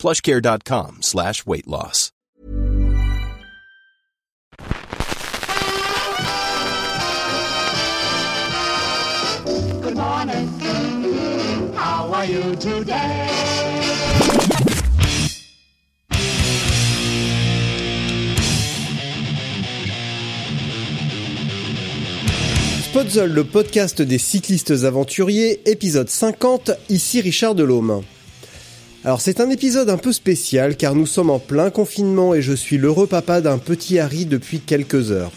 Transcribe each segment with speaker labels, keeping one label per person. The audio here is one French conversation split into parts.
Speaker 1: plushcare.com slash weight loss.
Speaker 2: Good morning. How are you today?
Speaker 3: Podzol, le podcast des cyclistes aventuriers, épisode 50, ici Richard Delhomme. Alors c'est un épisode un peu spécial car nous sommes en plein confinement et je suis l'heureux papa d'un petit Harry depuis quelques heures.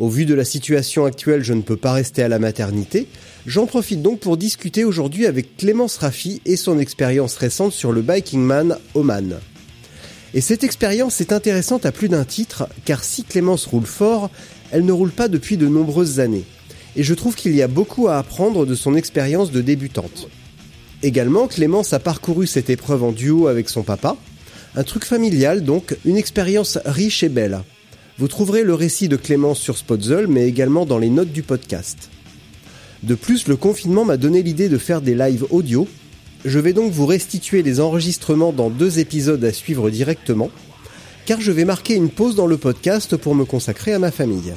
Speaker 3: Au vu de la situation actuelle, je ne peux pas rester à la maternité. J'en profite donc pour discuter aujourd'hui avec Clémence Raffi et son expérience récente sur le Biking Man Oman. Et cette expérience est intéressante à plus d'un titre car si Clémence roule fort, elle ne roule pas depuis de nombreuses années et je trouve qu'il y a beaucoup à apprendre de son expérience de débutante. Également, Clémence a parcouru cette épreuve en duo avec son papa, un truc familial donc, une expérience riche et belle. Vous trouverez le récit de Clémence sur Spotzel, mais également dans les notes du podcast. De plus, le confinement m'a donné l'idée de faire des lives audio. Je vais donc vous restituer les enregistrements dans deux épisodes à suivre directement, car je vais marquer une pause dans le podcast pour me consacrer à ma famille.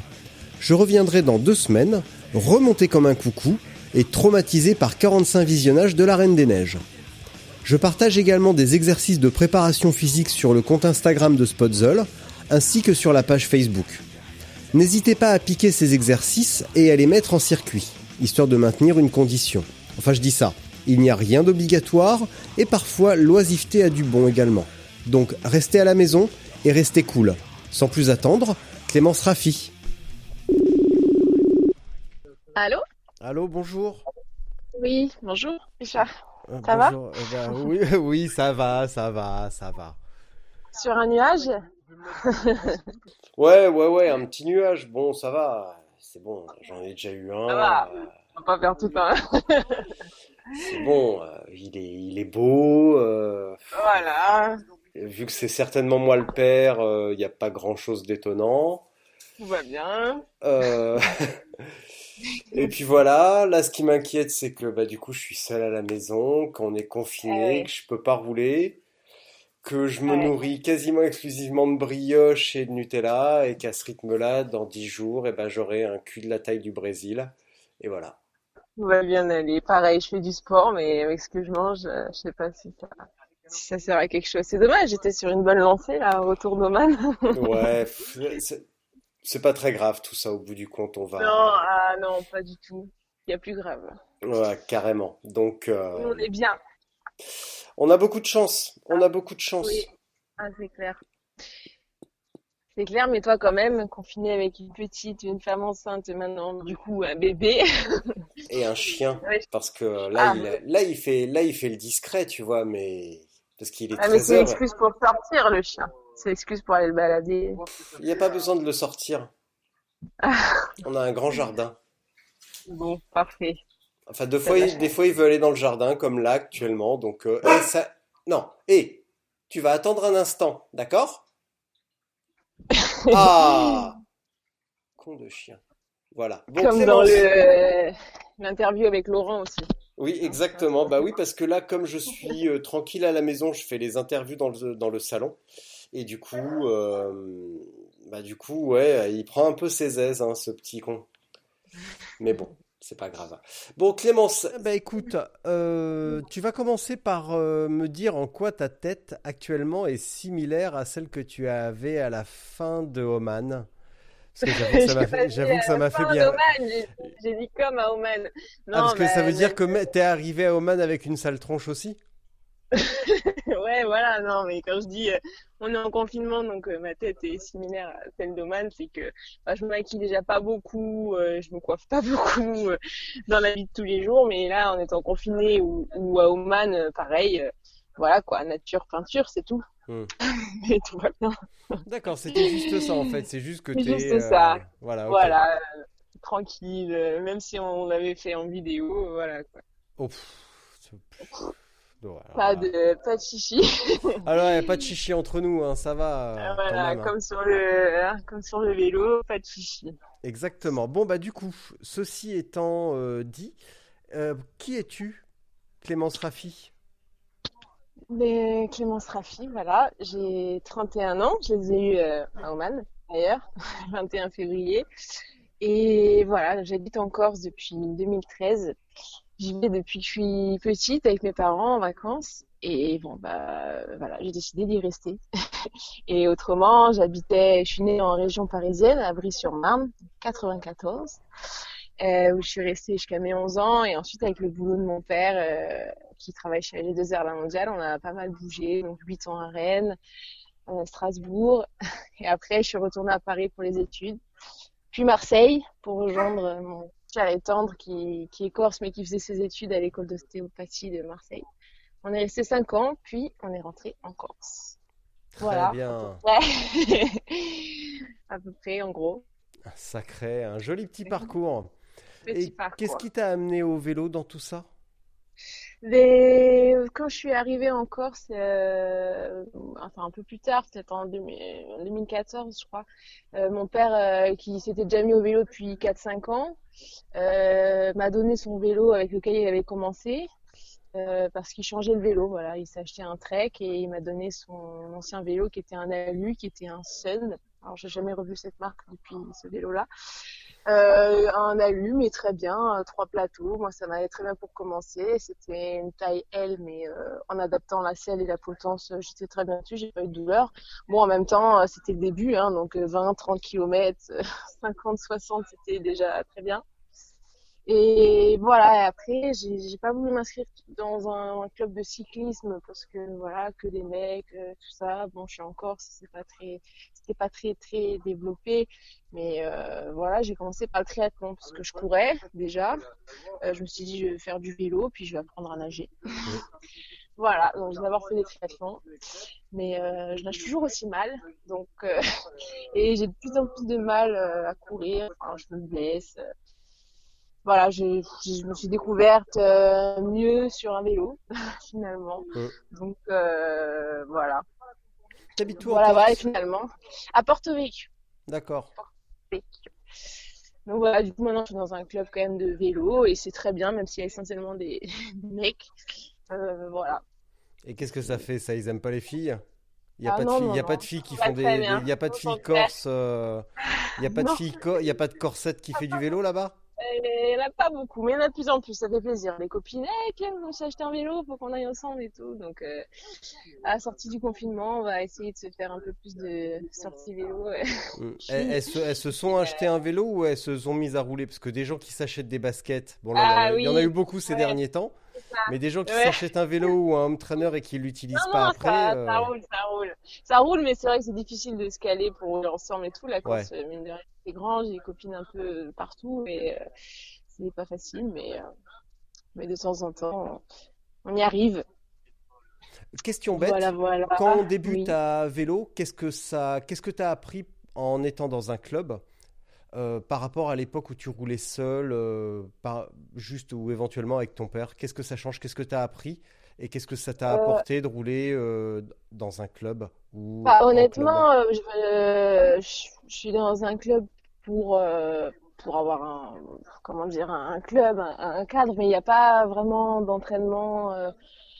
Speaker 3: Je reviendrai dans deux semaines remonté comme un coucou et traumatisé par 45 visionnages de la Reine des Neiges. Je partage également des exercices de préparation physique sur le compte Instagram de Spotzel ainsi que sur la page Facebook. N'hésitez pas à piquer ces exercices et à les mettre en circuit, histoire de maintenir une condition. Enfin je dis ça, il n'y a rien d'obligatoire et parfois l'oisiveté a du bon également. Donc restez à la maison et restez cool. Sans plus attendre, Clémence Raffi.
Speaker 4: Allô?
Speaker 3: Allô, bonjour.
Speaker 4: Oui, bonjour, Richard.
Speaker 3: Euh,
Speaker 4: Ça va.
Speaker 3: Eh ben, oui, oui, ça va, ça va, ça va.
Speaker 4: Sur un nuage
Speaker 3: Ouais, ouais, ouais, un petit nuage. Bon, ça va. C'est bon, j'en ai déjà eu un.
Speaker 4: Ça va.
Speaker 3: euh,
Speaker 4: On va pas faire tout un.
Speaker 3: c'est bon, euh, il est, il est beau. euh,
Speaker 4: voilà,
Speaker 3: vu que c'est certainement moi le père, euh, il n'y a pas grand-chose d'étonnant.
Speaker 4: tout va bien.
Speaker 3: Et puis voilà, là ce qui m'inquiète c'est que bah, du coup je suis seul à la maison, qu'on est confiné,
Speaker 4: Ouais.
Speaker 3: que je peux pas rouler, que je me
Speaker 4: Ouais.
Speaker 3: nourris quasiment exclusivement de brioche et de Nutella et qu'à ce rythme-là, dans 10 jours, eh ben, j'aurai un cul de la taille du Brésil. Et voilà.
Speaker 4: Tout va bien aller. Pareil, je fais du sport, mais avec ce que je mange, euh, je sais pas si ça, si ça sert à quelque chose. C'est dommage, j'étais sur une bonne lancée, là, au retour d'Oman.
Speaker 3: Ouais, c'est pas très grave tout ça au bout du compte, on
Speaker 4: Non,
Speaker 3: va...
Speaker 4: ah non, pas du tout. Il y a plus grave.
Speaker 3: Ouais, carrément. Donc, euh,
Speaker 4: on est bien.
Speaker 3: on a beaucoup de chance, on a beaucoup de chance.
Speaker 4: Oui. Ah, c'est clair. C'est clair, mais toi, quand même, confiné avec une petite, une femme enceinte, et maintenant, du coup, un bébé.
Speaker 3: Et un chien.
Speaker 4: Ouais.
Speaker 3: Parce que là,
Speaker 4: Ah.
Speaker 3: il, là, il fait, là, il fait le discret, tu vois, mais parce qu'il est
Speaker 4: Ah, mais c'est
Speaker 3: 13 heures,
Speaker 4: l'excuse pour sortir, le chien. C'est l'excuse pour aller le balader.
Speaker 3: il n'y a pas besoin de le sortir. On a un grand jardin.
Speaker 4: Bon, parfait.
Speaker 3: Enfin, deux fois, il- des fois, il veut aller dans le jardin, comme là actuellement. Donc, euh, eh, ça, non, et tu vas attendre un instant, d'accord? Ah, con de chien. Voilà. Bon,
Speaker 4: Comme dans le l'interview avec Laurent aussi.
Speaker 3: Oui, exactement. Bah oui, parce que là, comme je suis euh, tranquille à la maison, je fais les interviews dans le, dans le salon. Et du coup, euh, bah du coup, ouais, il prend un peu ses aises, hein, ce petit con. Mais bon, c'est pas grave. Bon, Clémence. Bah écoute, euh, tu vas commencer par euh, me dire en quoi ta tête actuellement est similaire à celle que tu avais à la fin de Oman. Parce que j'avoue que ça m'a fait, bien.
Speaker 4: j'ai- dit comme à Oman. Non,
Speaker 3: Ah, parce que ça veut dire que t'es arrivé à Oman avec une sale tronche aussi?
Speaker 4: Ouais, voilà, non, mais quand je dis euh, on est en confinement, donc euh, ma tête est similaire à celle d'Oman, c'est que bah, je me maquille déjà pas beaucoup, euh, je me coiffe pas beaucoup dans la vie de tous les jours, mais là, en étant confiné ou, ou à Oman, pareil, voilà quoi, nature, peinture, c'est tout.
Speaker 3: Hmm.
Speaker 4: Mais tout va bien.
Speaker 3: D'accord, c'était juste ça en fait. C'est juste que
Speaker 4: C'est
Speaker 3: t'es.
Speaker 4: juste ça.
Speaker 3: Voilà.
Speaker 4: Voilà, tranquille, même si on l'avait fait en vidéo, voilà quoi.
Speaker 3: Oh, pff, alors
Speaker 4: Pas de, pas de chichi.
Speaker 3: Alors, y a pas de chichi entre nous, hein, ça va. euh, quand
Speaker 4: Voilà,
Speaker 3: même, hein.
Speaker 4: comme sur le, hein, comme sur le vélo, pas de chichi.
Speaker 3: Exactement. Bon, bah, du coup, ceci étant euh, dit, euh, qui es-tu, Clémence Raffi?
Speaker 4: Mais Clémence Raffi, voilà, j'ai 31 ans, je les ai eus à Oman, d'ailleurs, 21 février. Et voilà, j'habite en Corse depuis 2013. J'y vais depuis que je suis petite avec mes parents en vacances. Et bon, bah voilà, j'ai décidé d'y rester. Et autrement, j'habitais, je suis née en région parisienne, à Brie-sur-Marne, 94, euh, où je suis restée jusqu'à mes 11 ans. Et ensuite, avec le boulot de mon père, euh, qui travaille chez G2R La Mondiale, on a pas mal bougé. Donc 8 ans à Rennes, euh, Strasbourg. Et après, je suis retournée à Paris pour les études. Puis Marseille pour rejoindre euh, mon cher et tendre qui, qui est corse mais qui faisait ses études à l'école d'ostéopathie de Marseille. On est resté 5 ans, puis on est rentré en Corse.
Speaker 3: Très
Speaker 4: Voilà.
Speaker 3: bien.
Speaker 4: Ouais. à peu près, en gros.
Speaker 3: Un Sacré, un joli petit parcours.
Speaker 4: Petit
Speaker 3: Et qu'est-ce qui t'a amené au vélo dans tout ça?
Speaker 4: Les- Quand je suis arrivée en Corse, euh, enfin un peu plus tard, peut-être en 2000 en 2014, je crois, euh, mon père, euh, qui s'était déjà mis au vélo depuis 4-5 ans, euh, m'a donné son vélo avec lequel il avait commencé, euh, parce qu'il changeait le vélo. Voilà, il acheté un Trek et il m'a donné son ancien vélo qui était un Alu, qui était un Sun. Alors j'ai jamais revu cette marque depuis ce vélo-là. Euh, un alu, mais très bien, euh, trois plateaux. Moi, ça m'allait très bien pour commencer. C'était une taille L, mais euh, en adaptant la selle et la potence, euh, j'étais très bien dessus, j'ai pas eu de douleur. Bon, en même temps, euh, c'était le début, hein, donc euh, 20, 30 km, 50, 60, c'était déjà très bien. Et voilà, et après, j'ai pas voulu m'inscrire dans un, un club de cyclisme parce que voilà, que des mecs, euh, tout ça. Bon, je suis en Corse, c'est pas très, c'était pas très très développé, mais euh, voilà, j'ai commencé par le triathlon parce que je courais déjà. Euh, je me suis dit, je vais faire du vélo, puis je vais apprendre à nager. Voilà, donc j'ai d'abord fait des triathlons, mais euh, je nage toujours aussi mal, donc euh, et j'ai de plus en plus de mal euh, à courir. Enfin, je me blesse. Voilà, je, je me suis découverte euh, mieux sur un vélo finalement.
Speaker 3: Mm.
Speaker 4: Donc euh, voilà,
Speaker 3: T'habites où en
Speaker 4: voilà, voilà,
Speaker 3: Corse?
Speaker 4: finalement à Porto Vecchio.
Speaker 3: D'accord.
Speaker 4: Donc voilà, du coup maintenant je suis dans un club quand même de vélo et c'est très bien, même s'il y a essentiellement des, des mecs. Euh, voilà.
Speaker 3: Et qu'est-ce que ça fait, ça? Ils aiment pas les filles? Il y a
Speaker 4: Ah
Speaker 3: il a pas de filles qui
Speaker 4: Pas
Speaker 3: font des, il y a pas de filles
Speaker 4: contraire.
Speaker 3: corses, euh, il y a pas de filles, co- il y a pas de corsette qui fait du vélo là-bas?
Speaker 4: Il n'y en a pas beaucoup, mais il y en a de plus en plus, ça fait plaisir. Les copines, hey, Clem, on s'est acheté un vélo, faut qu'on aille ensemble et tout. Donc, euh, à la sortie du confinement, on va essayer de se faire un peu plus de sorties vélo. ouais.
Speaker 3: Mm.
Speaker 4: Chill.
Speaker 3: Elles, elles se, elles se sont acheté un vélo ou elles se sont mises à rouler? Parce que des gens qui s'achètent des baskets, bon là, il y en a-
Speaker 4: Ah
Speaker 3: il y en a
Speaker 4: oui.
Speaker 3: eu beaucoup ces
Speaker 4: Ouais.
Speaker 3: derniers temps. Mais des gens qui
Speaker 4: Ouais.
Speaker 3: s'achètent un vélo ou un home trainer et qui l'utilisent pas
Speaker 4: non,
Speaker 3: après,
Speaker 4: ça,
Speaker 3: euh,
Speaker 4: ça roule, ça roule. Ça roule, mais c'est vrai que c'est difficile de se caler pour rouler ensemble et tout. La
Speaker 3: Ouais.
Speaker 4: course, mine de rien, c'est grand, j'ai des copines un peu partout et euh, c'est pas facile, mais, euh, mais de temps en temps, on y arrive.
Speaker 3: Question bête,
Speaker 4: Voilà, voilà.
Speaker 3: quand on débute
Speaker 4: Oui.
Speaker 3: à vélo, qu'est-ce que ça, qu'est-ce que tu as appris en étant dans un club? Euh, par rapport à l'époque où tu roulais seul, euh, par, juste ou éventuellement avec ton père? Qu'est-ce que ça change? Qu'est-ce que tu as appris? Et qu'est-ce que ça t'a
Speaker 4: Euh,
Speaker 3: apporté de rouler dans un club ou
Speaker 4: Bah,
Speaker 3: club?
Speaker 4: honnêtement, je, je- je suis dans un club pour, pour avoir un, comment dire, un, club, un, un cadre, mais il n'y a pas vraiment d'entraînement.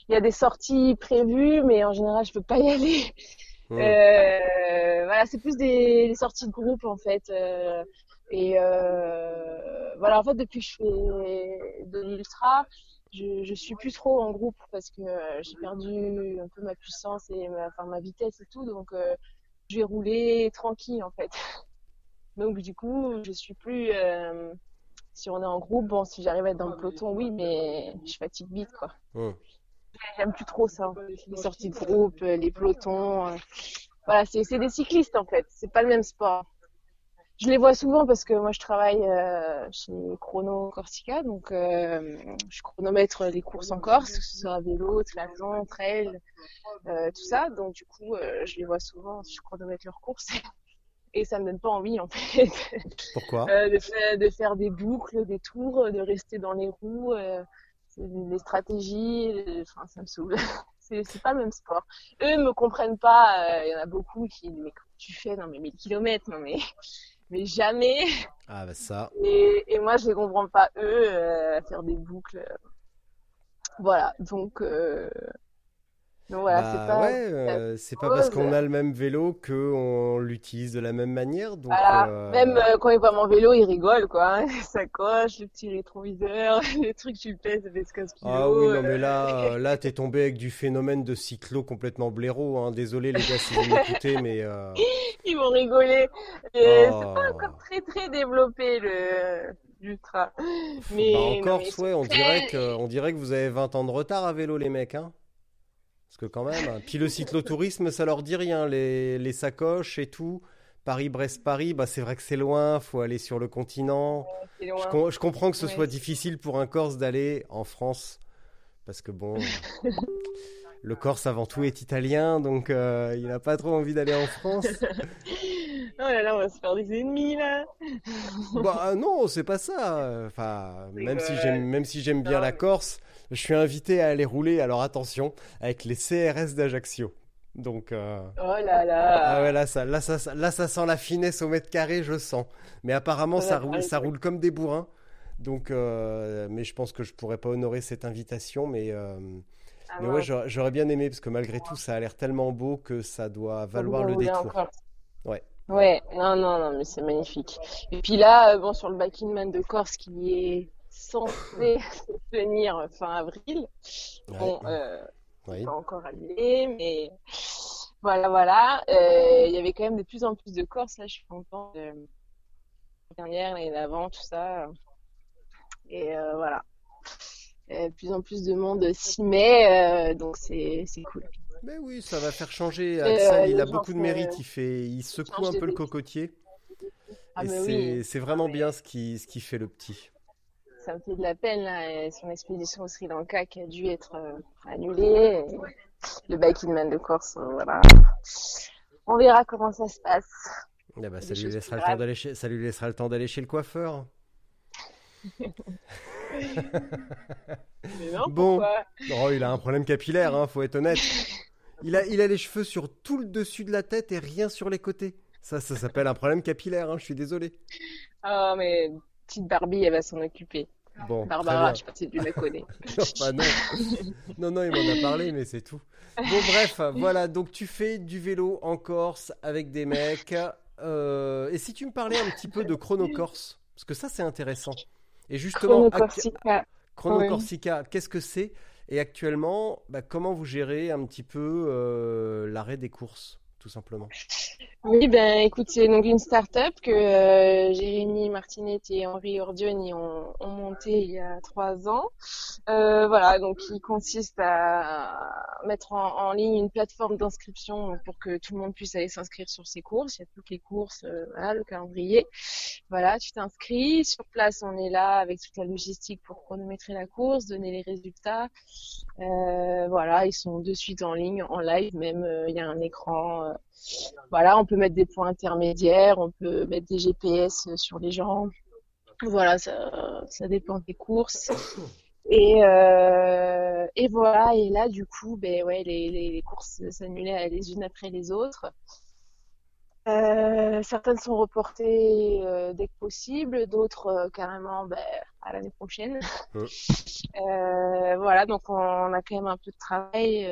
Speaker 4: Il y a des sorties prévues, mais en général, je peux pas y aller.
Speaker 3: Hmm.
Speaker 4: Euh, voilà, c'est plus des, des sorties de groupe en fait. euh, et euh, voilà, en fait, depuis que je fais de l'ultra, je, je suis plus trop en groupe parce que euh, j'ai perdu un peu ma puissance et ma, enfin, ma vitesse et tout. Donc, euh, je vais rouler tranquille en fait. Donc, du coup, je suis plus. euh, si on est en groupe, bon, si j'arrive à être dans le peloton, oui, mais je fatigue vite quoi.
Speaker 3: Hmm.
Speaker 4: J'aime plus trop ça. Les sorties de groupe, euh, les pelotons. euh. Voilà, c'est des cyclistes en fait. C'est pas le même sport. je les vois souvent parce que moi je travaille euh, chez Chrono Corsica, donc euh, je chronomètre les courses en Corse, que ce soit vélo, triathlon, trail, tout ça. Donc du coup, je les vois souvent, je chronomètre leurs courses et ça me donne pas envie en fait
Speaker 3: Pourquoi?
Speaker 4: Euh, de, faire, de faire des boucles, des tours, de rester dans les roues, euh, des stratégies, euh, enfin ça me saoule. c'est pas le même sport. Eux me comprennent pas. euh, Il y en a beaucoup qui disent mais comment tu fais? Non mais 1000 kilomètres, non mais mais jamais.
Speaker 3: Ah bah ça.
Speaker 4: Et, et moi je les comprends pas eux euh, à faire des boucles. Voilà donc euh, donc voilà
Speaker 3: Bah
Speaker 4: c'est pas.
Speaker 3: ouais, euh, c'est pas parce qu'on a le même vélo que on l'utilise de la même manière. Donc
Speaker 4: Voilà.
Speaker 3: euh,
Speaker 4: Même euh, quand il voit mon vélo, il rigole, quoi. hein. Ça coche, le petit rétroviseur, les trucs, tu pèses, fait 15 kilos.
Speaker 3: Ah oui, non, mais là, là, t'es tombé avec du phénomène de cyclo complètement blaireau. Hein. Désolé les gars si vous m'écoutez, mais
Speaker 4: Ils vont rigoler.
Speaker 3: Oh.
Speaker 4: C'est pas encore très très développé le l'ultra. Mais,
Speaker 3: bah,
Speaker 4: mais c'est
Speaker 3: ouais, on dirait que, on dirait que vous avez 20 ans de retard à vélo, les mecs, hein. Parce que quand même, hein. puis le cyclotourisme, ça leur dit rien, les, les sacoches et tout. Paris-Brest-Paris, bah c'est vrai que c'est loin, faut aller sur le continent. Je,
Speaker 4: loin.
Speaker 3: com- je comprends que ce
Speaker 4: Ouais.
Speaker 3: soit difficile pour un Corse d'aller en France, parce que bon, le Corse avant tout est italien, donc euh, il n'a pas trop envie d'aller en France.
Speaker 4: Oh là là, on va se faire des ennemis là.
Speaker 3: Bah non, c'est pas ça. Enfin, même si j'aime, même si j'aime bien
Speaker 4: Non,
Speaker 3: la Corse, je suis invité à aller rouler. Alors attention, avec les CRS d'Ajaccio. Donc euh,
Speaker 4: Oh là là.
Speaker 3: ah ouais là ça, là ça, là ça sent la finesse au mètre carré, je sens. Mais apparemment
Speaker 4: Ça
Speaker 3: roule, ça roule comme des bourrins. Donc, euh, mais je pense que je pourrais pas honorer cette invitation. Mais, euh,
Speaker 4: Ah
Speaker 3: mais ouais, j'aurais bien aimé parce que malgré tout, ça a l'air tellement beau que ça doit valoir le détour.
Speaker 4: encore.
Speaker 3: Ouais.
Speaker 4: Ouais, non, non, non, mais c'est magnifique. Et puis là, bon, sur le Back in Man de Corse qui est censé se tenir fin avril, bon, euh,
Speaker 3: Oui.
Speaker 4: pas encore annulé, mais voilà, voilà. Euh, Il y avait quand même de plus en plus de Corses, là, je suis contente. Euh, l'année dernière, l'année d'avant, tout ça. Et euh, voilà. Euh, de plus en plus de monde s'y met, euh, donc c'est c'est cool.
Speaker 3: Mais oui, ça va faire changer. Axel,
Speaker 4: euh,
Speaker 3: il a beaucoup de mérite. Il fait, il secoue un peu le cocotier.
Speaker 4: Ah,
Speaker 3: Et
Speaker 4: mais
Speaker 3: c'est,
Speaker 4: oui.
Speaker 3: c'est vraiment bien ce qui, ce qui fait le petit.
Speaker 4: Ça me fait de la peine, là, et son expédition au Sri Lanka qui a dû être euh, annulée. et le Back in Man de Corse, euh, voilà. On verra comment ça se passe.
Speaker 3: Ah bah,
Speaker 4: Des
Speaker 3: ça, lui laissera le temps d'aller chez, ça lui laissera le temps d'aller chez le coiffeur.
Speaker 4: Mais non,
Speaker 3: Bon. Oh, il a un problème capillaire, hein, faut être honnête. Il a, il a les cheveux sur tout le dessus de la tête et rien sur les côtés. Ça, ça s'appelle un problème capillaire, hein, je suis désolé.
Speaker 4: Ah, mais petite Barbie, elle va s'en occuper.
Speaker 3: Bon,
Speaker 4: Barbara, je sais pas si tu la connais.
Speaker 3: Non, bah non. non, non, il m'en a parlé, mais c'est tout. Bon, bref, voilà, donc tu fais du vélo en Corse avec des mecs. Euh, et si tu me parlais un petit peu de Chrono Corse, parce que ça, c'est intéressant. Et justement,
Speaker 4: Chrono
Speaker 3: actu-
Speaker 4: Corsica.
Speaker 3: Chrono
Speaker 4: Oui.
Speaker 3: Corsica, qu'est-ce que c'est? Et actuellement, bah, comment vous gérez un petit peu euh, l'arrêt des courses, tout simplement?
Speaker 4: Oui, ben écoute, c'est donc une start-up que euh, Jérémy Martinet et Henri Ordioni ont, ont monté il y a trois ans. Euh, voilà, donc qui consiste à mettre en, ligne une plateforme d'inscription pour que tout le monde puisse aller s'inscrire sur ses courses. Il y a toutes les courses, euh, voilà, le calendrier. Voilà, tu t'inscris. Sur place, on est là avec toute la logistique pour chronométrer la course, donner les résultats. Voilà, ils sont de suite en ligne, en live même. Il y a un écran. Voilà, on peut mettre des points intermédiaires, on peut mettre des GPS sur les gens. Voilà, ça, ça dépend des courses. Et, euh, et voilà, et là, du coup, ben ouais, les, les, les courses s'annulaient les unes après les autres. Euh, certaines sont reportées euh, dès que possible, d'autres carrément ben, à l'année prochaine.
Speaker 3: Ouais.
Speaker 4: Voilà, donc on, on a quand même un peu de travail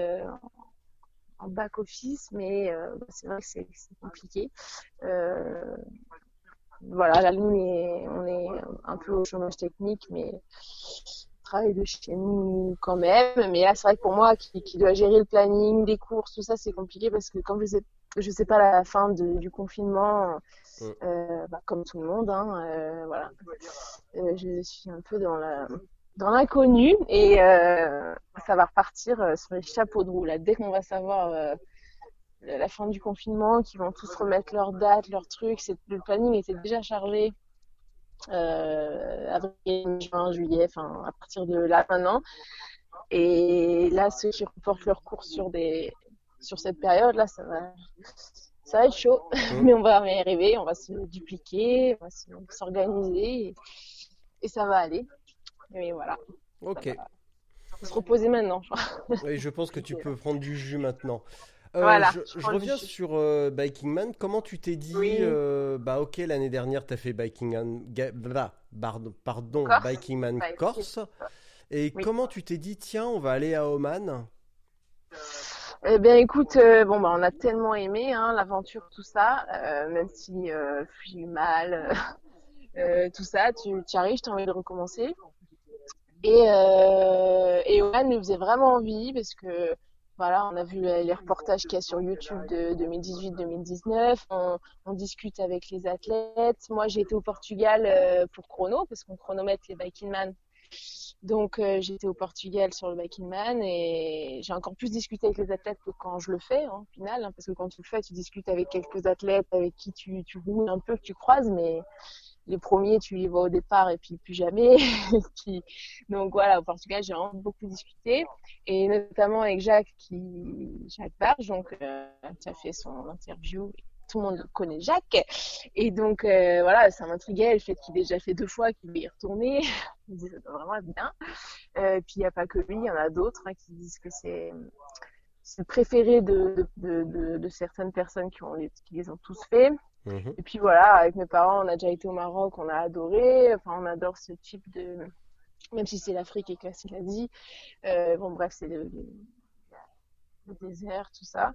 Speaker 4: en back office, mais euh, c'est vrai que c'est compliqué. Euh, voilà, là nous on est, on est un peu au chômage technique, mais on travaille de chez nous quand même. Mais là c'est vrai que pour moi qui, qui dois gérer le planning des courses, tout ça c'est compliqué parce que comme je sais, je sais pas la fin de- du confinement, euh, bah, comme tout le monde, hein, euh, voilà, Euh, je suis un peu dans la dans l'inconnu et euh, ça va repartir euh, sur les chapeaux de roue là. Dès qu'on va savoir euh, la fin du confinement, qui vont tous remettre leurs dates, leurs trucs. Le planning était déjà chargé. Euh, avril, juin, juillet, enfin à partir de là maintenant. Et là, ceux qui reportent leurs cours sur des sur cette période, là, ça va, ça va être chaud.
Speaker 3: Mhm.
Speaker 4: Mais on va y arriver, on va se dupliquer, on va se- s'organiser et, et ça va aller. Et voilà,
Speaker 3: Ok.
Speaker 4: faut se reposer maintenant.
Speaker 3: Oui, je pense que tu peux prendre du jus maintenant. Euh,
Speaker 4: Voilà,
Speaker 3: je, reviens sur euh, Biking Man. Comment tu t'es dit,
Speaker 4: Oui.
Speaker 3: euh, bah ok, l'année dernière, tu as fait Biking Man, blah, pardon, pardon,
Speaker 4: Corse.
Speaker 3: Biking Man Corse. Et
Speaker 4: Oui.
Speaker 3: comment tu t'es dit, tiens, on va aller à Oman?
Speaker 4: Eh bien, écoute, euh, bon, bah, on a tellement aimé hein, l'aventure, tout ça, même si je suis mal, tout ça, tu, tu arrives, tu as envie de recommencer. Et, euh, et Oman nous faisait vraiment envie parce que voilà, on a vu les, les reportages qu'il y a sur YouTube de 2018-2019, on, on discute avec les athlètes. Moi, j'ai été au Portugal euh, pour chrono parce qu'on chronomètre les Biking Man. Donc, euh, j'étais au Portugal sur le Biking Man et j'ai encore plus discuté avec les athlètes que quand je le fais, hein, au final, hein, parce que quand tu le fais, tu discutes avec quelques athlètes avec qui tu, tu roules un peu, que tu croises, mais les premiers, tu les vois au départ et puis plus jamais. Donc voilà, au Portugal, j'ai beaucoup discuté et notamment avec Jacques, qui, Jacques Barge, donc euh, qui a fait son interview. Tout le monde connaît Jacques. Et donc, euh, voilà, ça m'intriguait le fait qu'il ait déjà fait deux fois, qu'il veut y retourner. Je me disais, ça doit vraiment être bien. Euh, puis, il n'y a pas que lui, il y en a d'autres hein, qui disent que c'est le préféré de, certaines personnes qui, les, qui les ont tous fait.
Speaker 3: Mhm.
Speaker 4: Et puis voilà, avec mes parents, on a déjà été au Maroc, on a adoré. Enfin, on adore ce type de. Même si c'est l'Afrique et que c'est l'Asie. Euh, bon, bref, c'est le, désert, tout ça.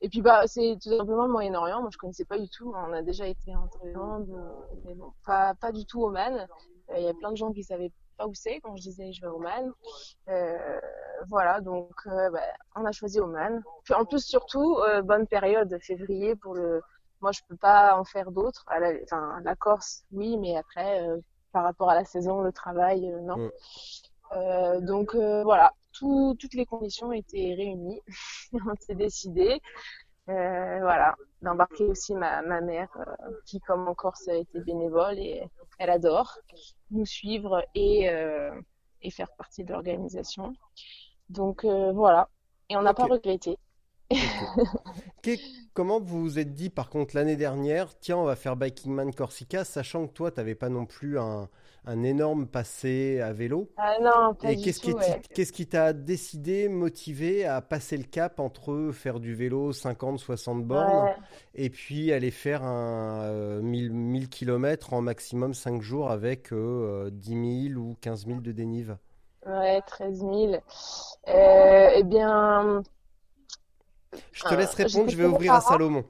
Speaker 4: Et puis, bah, c'est tout simplement le Moyen-Orient. Moi, je connaissais pas du tout. On a déjà été en Thaïlande, euh, mais bon, pas, pas du tout Oman. Euh, Il y a plein de gens qui savaient pas où c'est quand je disais je vais à Oman. Euh, voilà, donc euh, bah, on a choisi Oman. Puis en plus, surtout, bonne période, février pour le. Moi, je peux pas en faire d'autres. La- Enfin, la Corse, oui, mais après, euh, par rapport à la saison, le travail, euh, non.
Speaker 3: Mm.
Speaker 4: Euh, donc euh, voilà, tout, toutes les conditions étaient réunies. on s'est décidé. Euh, voilà, d'embarquer aussi ma, ma mère, qui comme en Corse était bénévole et elle adore nous suivre et, euh, et faire partie de l'organisation. Donc euh, voilà, et on n'a pas regretté.
Speaker 3: Comment vous vous êtes dit, par contre, l'année dernière, tiens, on va faire Biking Man Corsica, sachant que toi, tu n'avais pas non plus un, un énorme passé à vélo?
Speaker 4: Ah non, pas
Speaker 3: Et qu'est-ce qui
Speaker 4: ouais.
Speaker 3: t'a décidé, motivé à passer le cap entre faire du vélo 50, 60 bornes
Speaker 4: Ouais.
Speaker 3: et puis aller faire un euh, 1000, 1000 km en maximum 5 jours avec euh, 10 000 ou 15 000 de dénive
Speaker 4: Ouais, 13 000. Euh, eh bien,
Speaker 3: Je te
Speaker 4: Euh,
Speaker 3: laisse répondre,
Speaker 4: j'étais
Speaker 3: je vais ouvrir à. Salomon.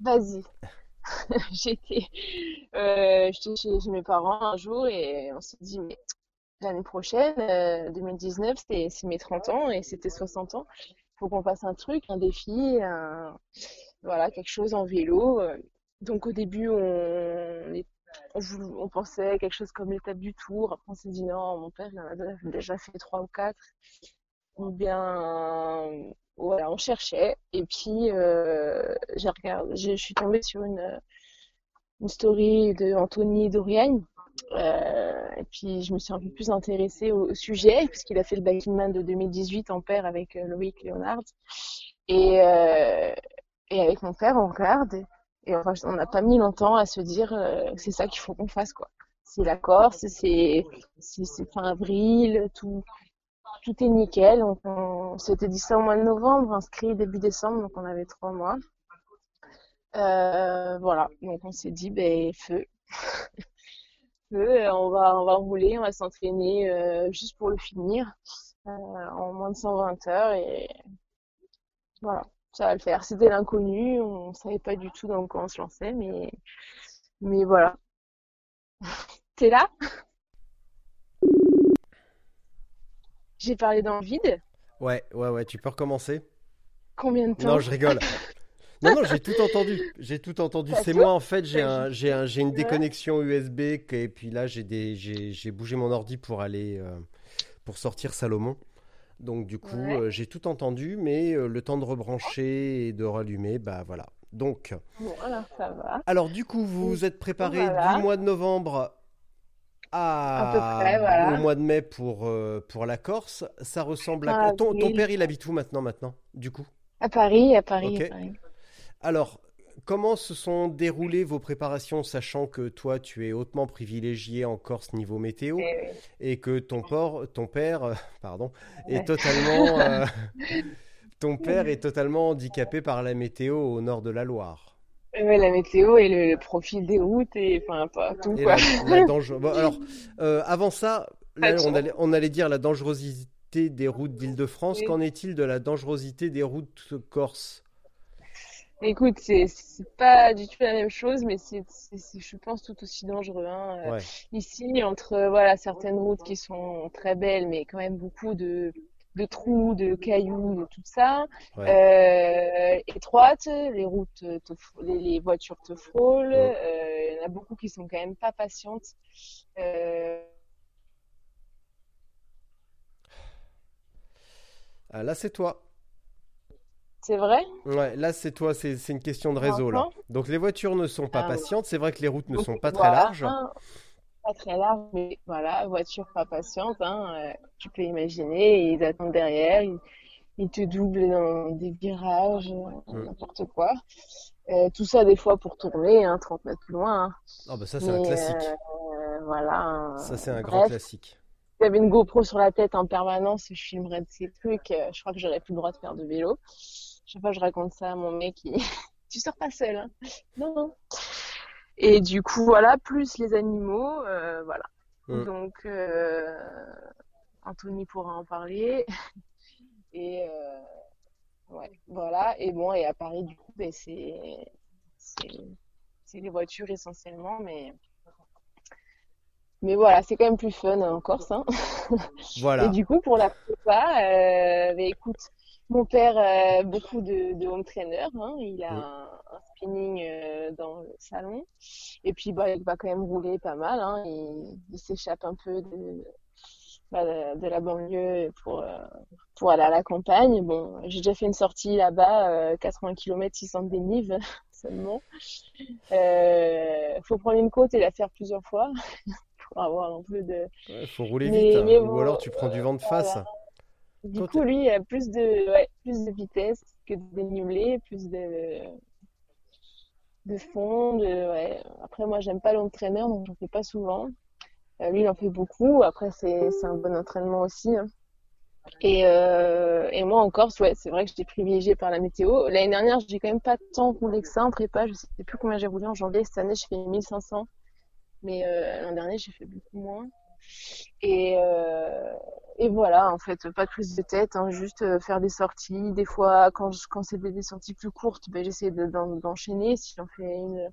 Speaker 4: vas-y. J'étais euh, chez, mes parents un jour et on s'est dit, mais l'année prochaine, euh, 2019, c'est c'est mes 30 ans et c'était 60 ans. Il faut qu'on fasse un truc, un défi, un- voilà, quelque chose en vélo. Euh, Donc au début, on, on, on pensait quelque chose comme l'étape du Tour. Après, on s'est dit non, mon père, il en a déjà- fait trois ou quatre. Ou bien, euh, voilà, on cherchait. Et puis, euh, j'ai je suis tombée sur une, une story de Anthony Doriagne. Euh, et puis, je me suis un peu plus intéressée au, sujet, puisqu'il a fait le Biking Man de 2018 en paire avec euh, Loïc Léonard. Et, euh, et avec mon père, on regarde. Et, enfin, on n'a pas mis longtemps à se dire, euh, c'est ça qu'il faut qu'on fasse, quoi. C'est la Corse, c'est fin avril, tout, tout est nickel. Donc, on, s'était dit ça au mois de novembre, inscrit début décembre, donc on avait trois mois. Euh, voilà, donc on s'est dit, ben, feu. Feu, euh, on va, on va rouler, on va s'entraîner euh, juste pour le finir en moins de 120 heures et voilà, ça va le faire. C'était l'inconnu, on savait pas du tout dans quoi on se lançait, mais, mais voilà. T'es là? J'ai parlé dans le vide.
Speaker 3: Ouais, ouais, ouais, tu peux recommencer
Speaker 4: Combien de temps?
Speaker 3: Non, je rigole. Non, non, j'ai tout entendu. J'ai tout entendu.
Speaker 4: T'as
Speaker 3: C'est moi, en fait, j'ai un, un, une déconnexion USB et puis là, j'ai bougé mon ordi pour aller, euh, pour sortir Salomon. Donc du coup,
Speaker 4: Ouais.
Speaker 3: euh, j'ai tout entendu, mais euh, le temps de rebrancher et de rallumer, bah voilà. Donc,
Speaker 4: Bon, voilà, ça va.
Speaker 3: alors du coup, vous vous êtes préparé
Speaker 4: Voilà.
Speaker 3: du mois de novembre à,
Speaker 4: À peu près, voilà.
Speaker 3: au mois de mai pour, euh, pour la Corse. Ça ressemble à...
Speaker 4: Ah,
Speaker 3: Ton, ton père, il habite où maintenant, maintenant, du coup?
Speaker 4: À Paris, à Paris,
Speaker 3: Ok.
Speaker 4: à Paris.
Speaker 3: Alors, comment se sont déroulées vos préparations, sachant que toi, tu es hautement privilégié en Corse niveau météo
Speaker 4: Et, oui.
Speaker 3: et que ton, port, ton père, euh, pardon, est totalement, euh, ton père est totalement handicapé par la météo au nord de la Loire?
Speaker 4: Ouais, la météo et le, le profil des routes et enfin pas tout
Speaker 3: Et
Speaker 4: quoi.
Speaker 3: la, la dange- bon, alors, euh, avant ça, là, on allait, on allait dire la dangerosité des routes d'Île-de-France.
Speaker 4: Oui.
Speaker 3: Qu'en est-il de la dangerosité des routes corse?
Speaker 4: Écoute, c'est pas du tout la même chose, mais c'est je pense tout aussi dangereux. Hein. Euh,
Speaker 3: Ouais.
Speaker 4: Ici, entre voilà certaines routes qui sont très belles, mais quand même beaucoup de de trous, de cailloux, de tout ça, euh, étroites, les routes, te, les, les voitures te frôlent.
Speaker 3: Ouais.
Speaker 4: euh, il y en a beaucoup qui sont quand même pas patientes. Euh,
Speaker 3: Ah, là, c'est toi.
Speaker 4: c'est vrai?
Speaker 3: Ouais, là, c'est toi. C'est une question de réseau, là. Donc, les voitures ne sont pas
Speaker 4: Ah, ouais.
Speaker 3: patientes. C'est vrai que les routes ne sont pas très larges.
Speaker 4: hein, pas très large, mais voilà, voiture pas patiente, hein, euh, tu peux imaginer, ils attendent derrière, ils, ils te doublent dans des virages, euh, n'importe quoi. Euh, tout ça des fois pour tourner, hein, 30 mètres plus loin. hein.
Speaker 3: Ah, bah, ça, c'est un classique.
Speaker 4: euh, voilà. hein.
Speaker 3: Ça, c'est un grand classique.
Speaker 4: si j'avais une GoPro sur la tête en permanence, je filmerais de ces trucs, je crois que j'aurais plus le droit de faire de vélo. Chaque fois que je raconte ça à mon mec, il... tu sors pas seul, hein. Non, non. Et du coup, voilà, plus les animaux, euh, voilà.
Speaker 3: Mm.
Speaker 4: Donc, euh, Anthony pourra en parler. Et euh, ouais, voilà. Et bon, et à Paris, du coup, ben, c'est les voitures essentiellement, mais mais voilà, c'est quand même plus fun en Corse, hein. Et
Speaker 3: Voilà.
Speaker 4: du coup, pour la prépa, ben, écoute, mon père a beaucoup de, de home trainer, hein. Il a
Speaker 3: Mm.
Speaker 4: un spinning euh, dans le salon. Et puis, bah, il va quand même rouler pas mal, hein. Il, il s'échappe un peu de, bah, de, de la banlieue pour, euh, pour aller à la campagne. Bon, j'ai déjà fait une sortie là-bas, euh, 80 km, 600 dénive seulement. Euh, faut prendre une côte et la faire plusieurs fois pour avoir un peu de...
Speaker 3: Il faut rouler
Speaker 4: Mais-
Speaker 3: vite. hein.
Speaker 4: mais
Speaker 3: Ou alors, tu prends du vent de face.
Speaker 4: voilà. Du
Speaker 3: Quand
Speaker 4: coup, lui, il a plus de, ouais, plus de vitesse que de dénivelé, plus de, de fond. Après, moi, j'aime pas l'entraîneur, donc j'en fais pas souvent. Euh, lui, il en fait beaucoup. Après, c'est, un bon entraînement aussi. hein. Et, euh, et moi, en Corse, ouais, c'est vrai que j'étais privilégiée par la météo. L'année dernière, j'ai quand même pas tant roulé que ça en prépa. Je sais plus combien j'ai roulé en janvier. Cette année, j'ai fait 1500. Mais euh, l'an dernier, j'ai fait beaucoup moins. Et, euh, et voilà, en fait, pas de prise de tête, hein, juste euh, faire des sorties. Des fois, quand, quand c'est des sorties plus courtes, ben, j'essaie de- d'en- d'enchaîner. Si j'en fais une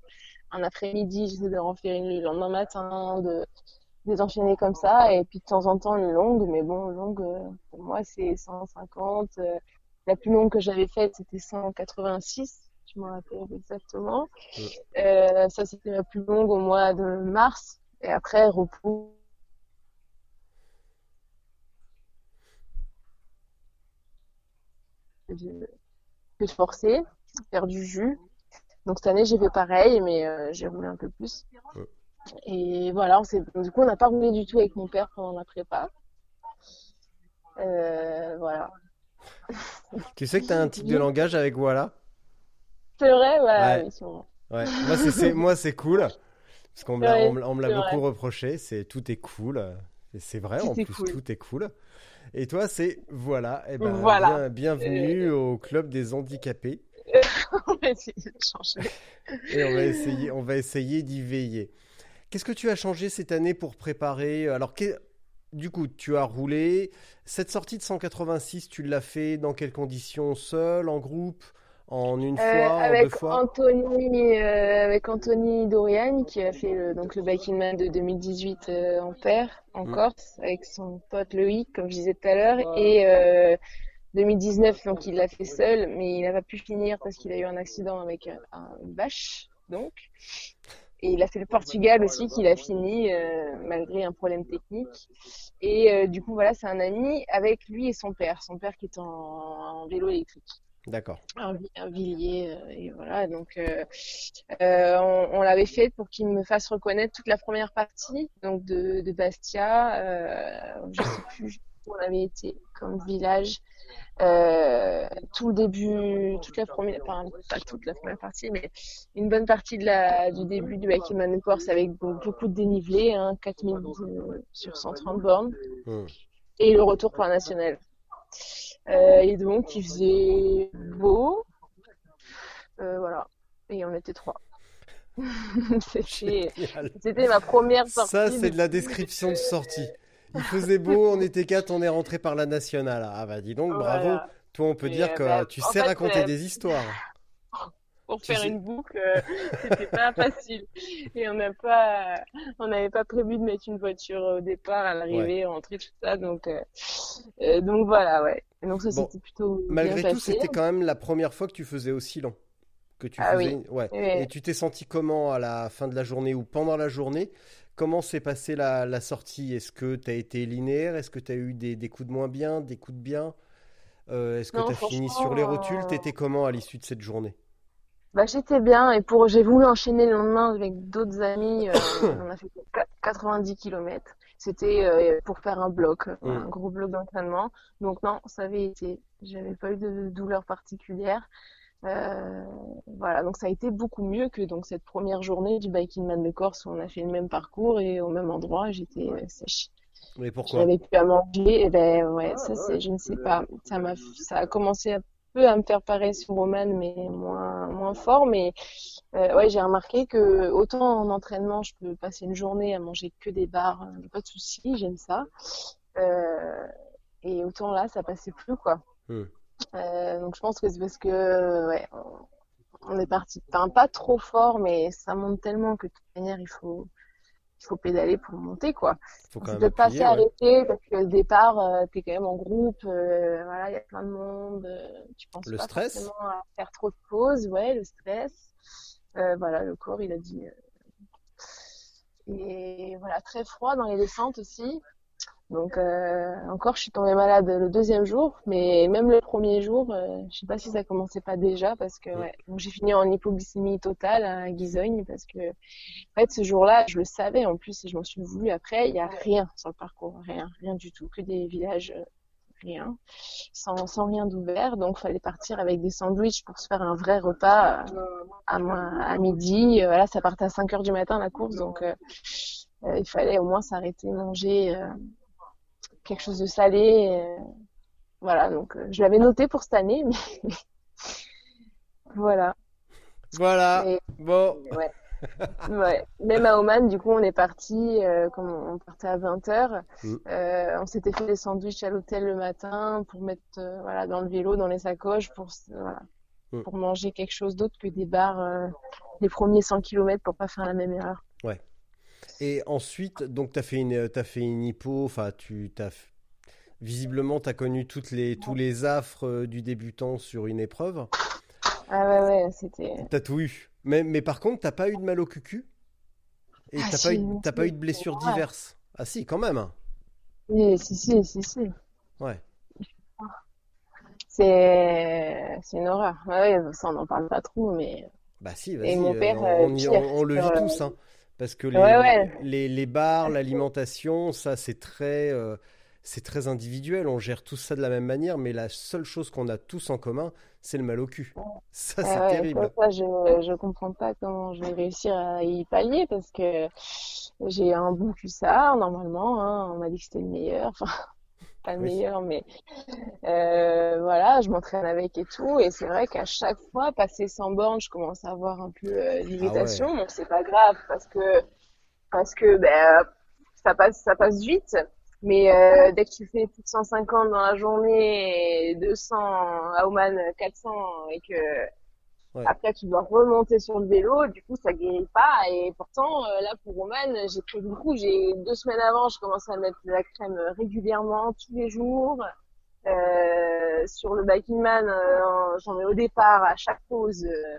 Speaker 4: un après-midi, j'essaie de en faire une le lendemain matin, de, de les enchaîner comme ça. Et puis de temps en temps, une longue, mais bon, longue, euh, pour moi, c'est 150. euh, la plus longue que j'avais faite, c'était 186. Je me rappelle exactement. Euh, ça, c'était la plus longue au mois de mars. Et après, repos. Que de forcer, faire du jus. Donc cette année, j'ai fait pareil, mais euh, j'ai roulé un peu plus.
Speaker 3: Ouais.
Speaker 4: Et voilà, on du coup, on n'a pas roulé du tout avec mon père pendant la prépa. Euh, voilà.
Speaker 3: Tu sais que tu as un tic de langage avec voilà.
Speaker 4: C'est vrai, voilà,
Speaker 3: Ouais.
Speaker 4: oui, sûrement.
Speaker 3: Ouais. Moi, c'est, c'est- moi, c'est cool. Parce qu'on me l'a, on me beaucoup
Speaker 4: vrai.
Speaker 3: reproché. C'est tout est cool. Et c'est vrai,
Speaker 4: Tout
Speaker 3: en plus,
Speaker 4: cool.
Speaker 3: tout est cool. Et toi, c'est voilà. Eh ben,
Speaker 4: Voilà.
Speaker 3: bien- bienvenue au club des handicapés.
Speaker 4: On va essayer de changer.
Speaker 3: Et on va essayer, on va essayer d'y veiller. Qu'est-ce que tu as changé cette année pour préparer Alors, qu'est- du coup, tu as roulé. Cette sortie de 186, tu l'as fait dans quelles conditions? Seul, en groupe, en une
Speaker 4: Euh,
Speaker 3: fois, en deux
Speaker 4: avec
Speaker 3: fois
Speaker 4: Anthony, euh, avec Anthony Dorian qui a fait le, donc le Biking Man de 2018 euh, en paire en
Speaker 3: Mm.
Speaker 4: Corse avec son pote Loïc comme je disais tout à l'heure et euh, 2019 donc il l'a fait seul mais il n'a pas pu finir parce qu'il a eu un accident avec un, un- une bâche donc Et il a fait le Portugal aussi, qu'il a fini euh, malgré un problème technique. Et euh, du coup, voilà, c'est un ami avec lui et son père. Son père qui est en, en vélo électrique.
Speaker 3: D'accord.
Speaker 4: Un, un Villiers. euh, et voilà, donc euh, euh, on, on l'avait fait pour qu'il me fasse reconnaître toute la première partie, donc de, de Bastia. Je sais plus où on avait été comme village. Tout le début, toute la première, enfin, pas toute la première partie, mais une bonne partie de la, du début du Hiking de Corse avec be- beaucoup de dénivelé, hein, 4000 de- sur 130 bornes,
Speaker 3: Hmm.
Speaker 4: et le retour par national. Euh, et donc, il faisait beau, euh, voilà, et on était trois. C'était, ma première sortie.
Speaker 3: Ça, c'est de la description de sortie. Il faisait beau, on était quatre, on est rentré par la nationale. Ah bah dis donc, bravo. Toi, on peut
Speaker 4: Et,
Speaker 3: dire que
Speaker 4: bah,
Speaker 3: tu sais
Speaker 4: fait,
Speaker 3: raconter
Speaker 4: euh,
Speaker 3: des histoires.
Speaker 4: Pour faire une boucle, euh, c'était pas facile. Et on n'a pas, on n'avait pas prévu de mettre une voiture au départ, à l'arrivée, rentrer, tout ça. Donc, euh, euh, donc voilà, ouais. Et donc ça,
Speaker 3: Bon.
Speaker 4: c'était plutôt bien
Speaker 3: Malgré tout, c'était quand même la première fois que tu faisais aussi long. Que tu
Speaker 4: Ah
Speaker 3: faisais...
Speaker 4: oui.
Speaker 3: Ouais.
Speaker 4: Oui.
Speaker 3: Et tu t'es senti comment à la fin de la journée ou pendant la journée? Comment s'est passée la, la sortie? Est-ce que tu as été linéaire? Est-ce que tu as eu des, des coups de moins bien, des coups de bien? Euh, est-ce que tu as fini sur les rotules? T'étais comment à l'issue de cette journée?
Speaker 4: Bah, j'étais bien et pour j'ai voulu enchaîner le lendemain avec d'autres amis. euh, on a fait qua- 90 km. C'était euh, pour faire un bloc,
Speaker 3: Mm.
Speaker 4: un gros bloc d'entraînement. Donc non, ça avait été. J'avais pas eu de douleur particulière. Euh, voilà, donc ça a été beaucoup mieux que donc cette première journée du Biking Man de Corse où on a fait le même parcours et au même endroit. J'étais euh, sèche.
Speaker 3: Mais pourquoi?
Speaker 4: J'avais plus à manger. Et ben ouais, ça c'est, je ne sais pas. Ça m'a, ça a commencé un peu à me faire pareil sur Roman, mais moins, moins fort. Mais euh, ouais, j'ai remarqué que autant en entraînement, je peux passer une journée à manger que des bars, euh, pas de souci, j'aime ça. Euh, et autant là, ça passait plus quoi. Euh, donc je pense que c'est parce que ouais, on, on est parti, enfin pas trop fort, mais ça monte tellement que de toute manière, il faut, il faut pédaler pour monter quoi.
Speaker 3: Faut quand même
Speaker 4: de pas
Speaker 3: appuyer, ouais.
Speaker 4: s'arrêter parce que au départ, euh, t'es quand même en groupe, euh, voilà, il y a plein de monde, euh, tu penses
Speaker 3: Le
Speaker 4: pas
Speaker 3: stress?
Speaker 4: forcément à faire trop de pauses, ouais, le stress. Euh, voilà, le corps, il a dit. euh, Et voilà, très froid dans les descentes aussi. Donc euh, encore, je suis tombée malade le deuxième jour, mais même le premier jour, euh, je sais pas si ça commençait pas déjà parce que
Speaker 3: Mm.
Speaker 4: ouais, donc j'ai fini en hypoglycémie totale à Guizogne parce que en fait ce jour-là, je le savais. En plus et je m'en suis voulu. Après, il y a rien sur le parcours, rien, rien du tout, que des villages, euh, rien, sans, sans rien d'ouvert, donc fallait partir avec des sandwichs pour se faire un vrai repas euh, à, à midi. Euh, Voilà, ça partait à 5 heures du matin la course, donc il fallait au moins s'arrêter, manger euh, quelque chose de salé. euh, voilà, donc euh, je l'avais noté pour cette année, mais voilà.
Speaker 3: Voilà.
Speaker 4: Et-
Speaker 3: Bon.
Speaker 4: Ouais. Ouais. Même à Oman, du coup, on est parti, euh, comme on partait à 20h,
Speaker 3: Mm.
Speaker 4: euh, on s'était fait des sandwichs à l'hôtel le matin pour mettre euh, voilà, dans le vélo, dans les sacoches, pour, voilà,
Speaker 3: Mm.
Speaker 4: pour manger quelque chose d'autre que des bars les premiers 100 km pour pas faire la même erreur.
Speaker 3: Et ensuite, donc tu as fait une, t'as fait une hypo, enfin, tu t'as, visiblement, tu as connu toutes les, tous les affres euh, du débutant sur une épreuve.
Speaker 4: Ah ouais, ouais, c'était...
Speaker 3: Tu as tout eu. Mais, mais par contre, t'as pas eu de mal au cucu? Et
Speaker 4: Ah,
Speaker 3: t'as pas eu,
Speaker 4: si,
Speaker 3: t'as pas eu de blessures diverses? Ah si, quand même.
Speaker 4: Si, si, si, si, si.
Speaker 3: Ouais.
Speaker 4: C'est, une horreur. Ouais, ça, on n'en parle pas trop, mais...
Speaker 3: Bah si,
Speaker 4: Et
Speaker 3: vas-y,
Speaker 4: mon
Speaker 3: euh,
Speaker 4: père,
Speaker 3: on,
Speaker 4: euh,
Speaker 3: on on- on le vit
Speaker 4: euh,
Speaker 3: tous, hein. Parce que les,
Speaker 4: Ouais, ouais.
Speaker 3: les, les bars, l'alimentation, ça c'est très, euh, c'est très individuel. On gère tous ça de la même manière, mais la seule chose qu'on a tous en commun, c'est le mal au cul. Ça, c'est
Speaker 4: ouais,
Speaker 3: terrible.
Speaker 4: ça, ça, je, je comprends pas comment je vais réussir à y pallier parce que j'ai un bon cuissard normalement, hein, on m'a dit que c'était le meilleur, enfin pas le
Speaker 3: Oui.
Speaker 4: meilleur, mais euh, voilà, je m'entraîne avec et tout, et c'est vrai qu'à chaque fois, passer 100 bornes, je commence à avoir un peu euh, d'irritation, donc c'est pas grave parce que parce que ben ça passe ça passe vite. Mais euh, dès que tu fais plus de 150 dans la journée et 200 à Oman 400 et que
Speaker 3: Ouais.
Speaker 4: après tu dois remonter sur le vélo, du coup ça guérit pas. Et pourtant euh, là pour Oman, j'ai pris du coup, j'ai deux semaines avant, je commençais à mettre de la crème régulièrement tous les jours. Euh, sur le Biking Man, euh, j'en mets au départ à chaque pause. euh,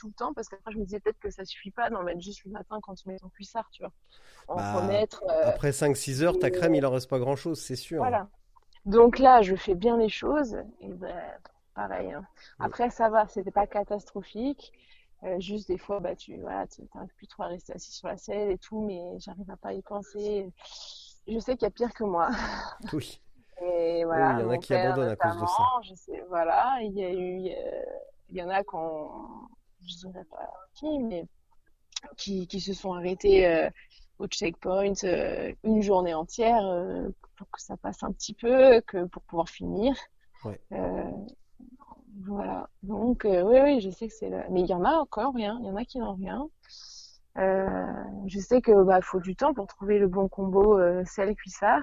Speaker 4: tout le temps parce qu'après je me disais peut-être que ça suffit pas d'en mettre juste le matin quand tu mets ton cuissard, tu vois. En
Speaker 3: Bah,
Speaker 4: remettre. euh,
Speaker 3: Après 5-6 heures, ta crème, il en reste pas grand-chose, c'est sûr.
Speaker 4: Voilà. Donc là, je fais bien les choses et ben pareil. hein.
Speaker 3: Mm.
Speaker 4: Après, ça va, c'était pas catastrophique. Euh, juste des fois, bah tu voilà, tu t'arrives plus trop à rester assis sur la selle et tout, mais j'arrive à pas y penser. Je sais qu'il y a pire que moi.
Speaker 3: Oui.
Speaker 4: Et voilà,
Speaker 3: il y en a qui abandonnent à cause de ça.
Speaker 4: notamment, je sais, voilà, il y a eu, euh, il y en a qu'on, je dirais pas qui, mais qui, qui se sont arrêtés euh, au checkpoint euh, une journée entière pour que ça passe un petit peu, que pour pouvoir finir.
Speaker 3: Ouais.
Speaker 4: Voilà. Donc, euh, oui, oui, je sais que c'est le... Mais il y en a encore rien. Il y en a qui n'ont rien. Euh, je sais que bah, faut du temps pour trouver le bon combo euh, sel cuissard.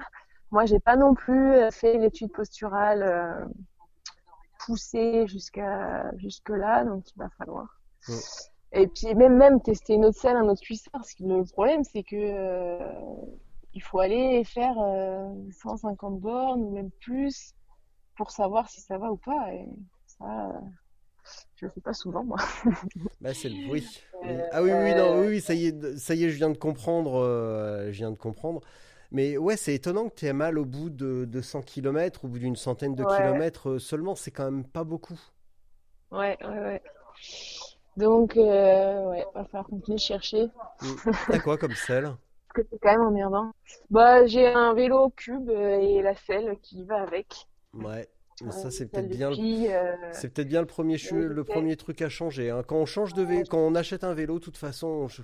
Speaker 4: Moi, j'ai pas non plus fait l'étude posturale poussée jusqu'à jusque là, donc il va falloir. Et puis même même tester une autre selle, un autre cuissard. Parce que le problème, c'est que il faut aller faire euh, 150 bornes ou même plus pour savoir si ça va ou pas. Et ça, euh, je le fais pas souvent, moi.
Speaker 3: Bah, c'est le oui. Oui.
Speaker 4: Euh,
Speaker 3: Ah oui, oui, non,
Speaker 4: euh,
Speaker 3: oui, ça y est, ça y est, je viens de comprendre, euh, je viens de comprendre. Mais ouais, c'est étonnant que tu aies mal au bout de, de 100 km, au bout d'une centaine de
Speaker 4: Ouais.
Speaker 3: kilomètres euh, seulement, c'est quand même pas beaucoup.
Speaker 4: Ouais, ouais, ouais. Donc, euh, ouais, va falloir continuer de chercher.
Speaker 3: Mm. T'as quoi comme sel?
Speaker 4: Parce que c'est quand même emmerdant. Bah, j'ai un vélo cube euh, et la selle qui va avec.
Speaker 3: Ouais, ça
Speaker 4: Euh,
Speaker 3: c'est peut-être bien, le-
Speaker 4: ski,
Speaker 3: c'est peut-être bien le premier, le truc à changer. hein. Quand on change de vélo, quand on achète un vélo, de toute façon, je-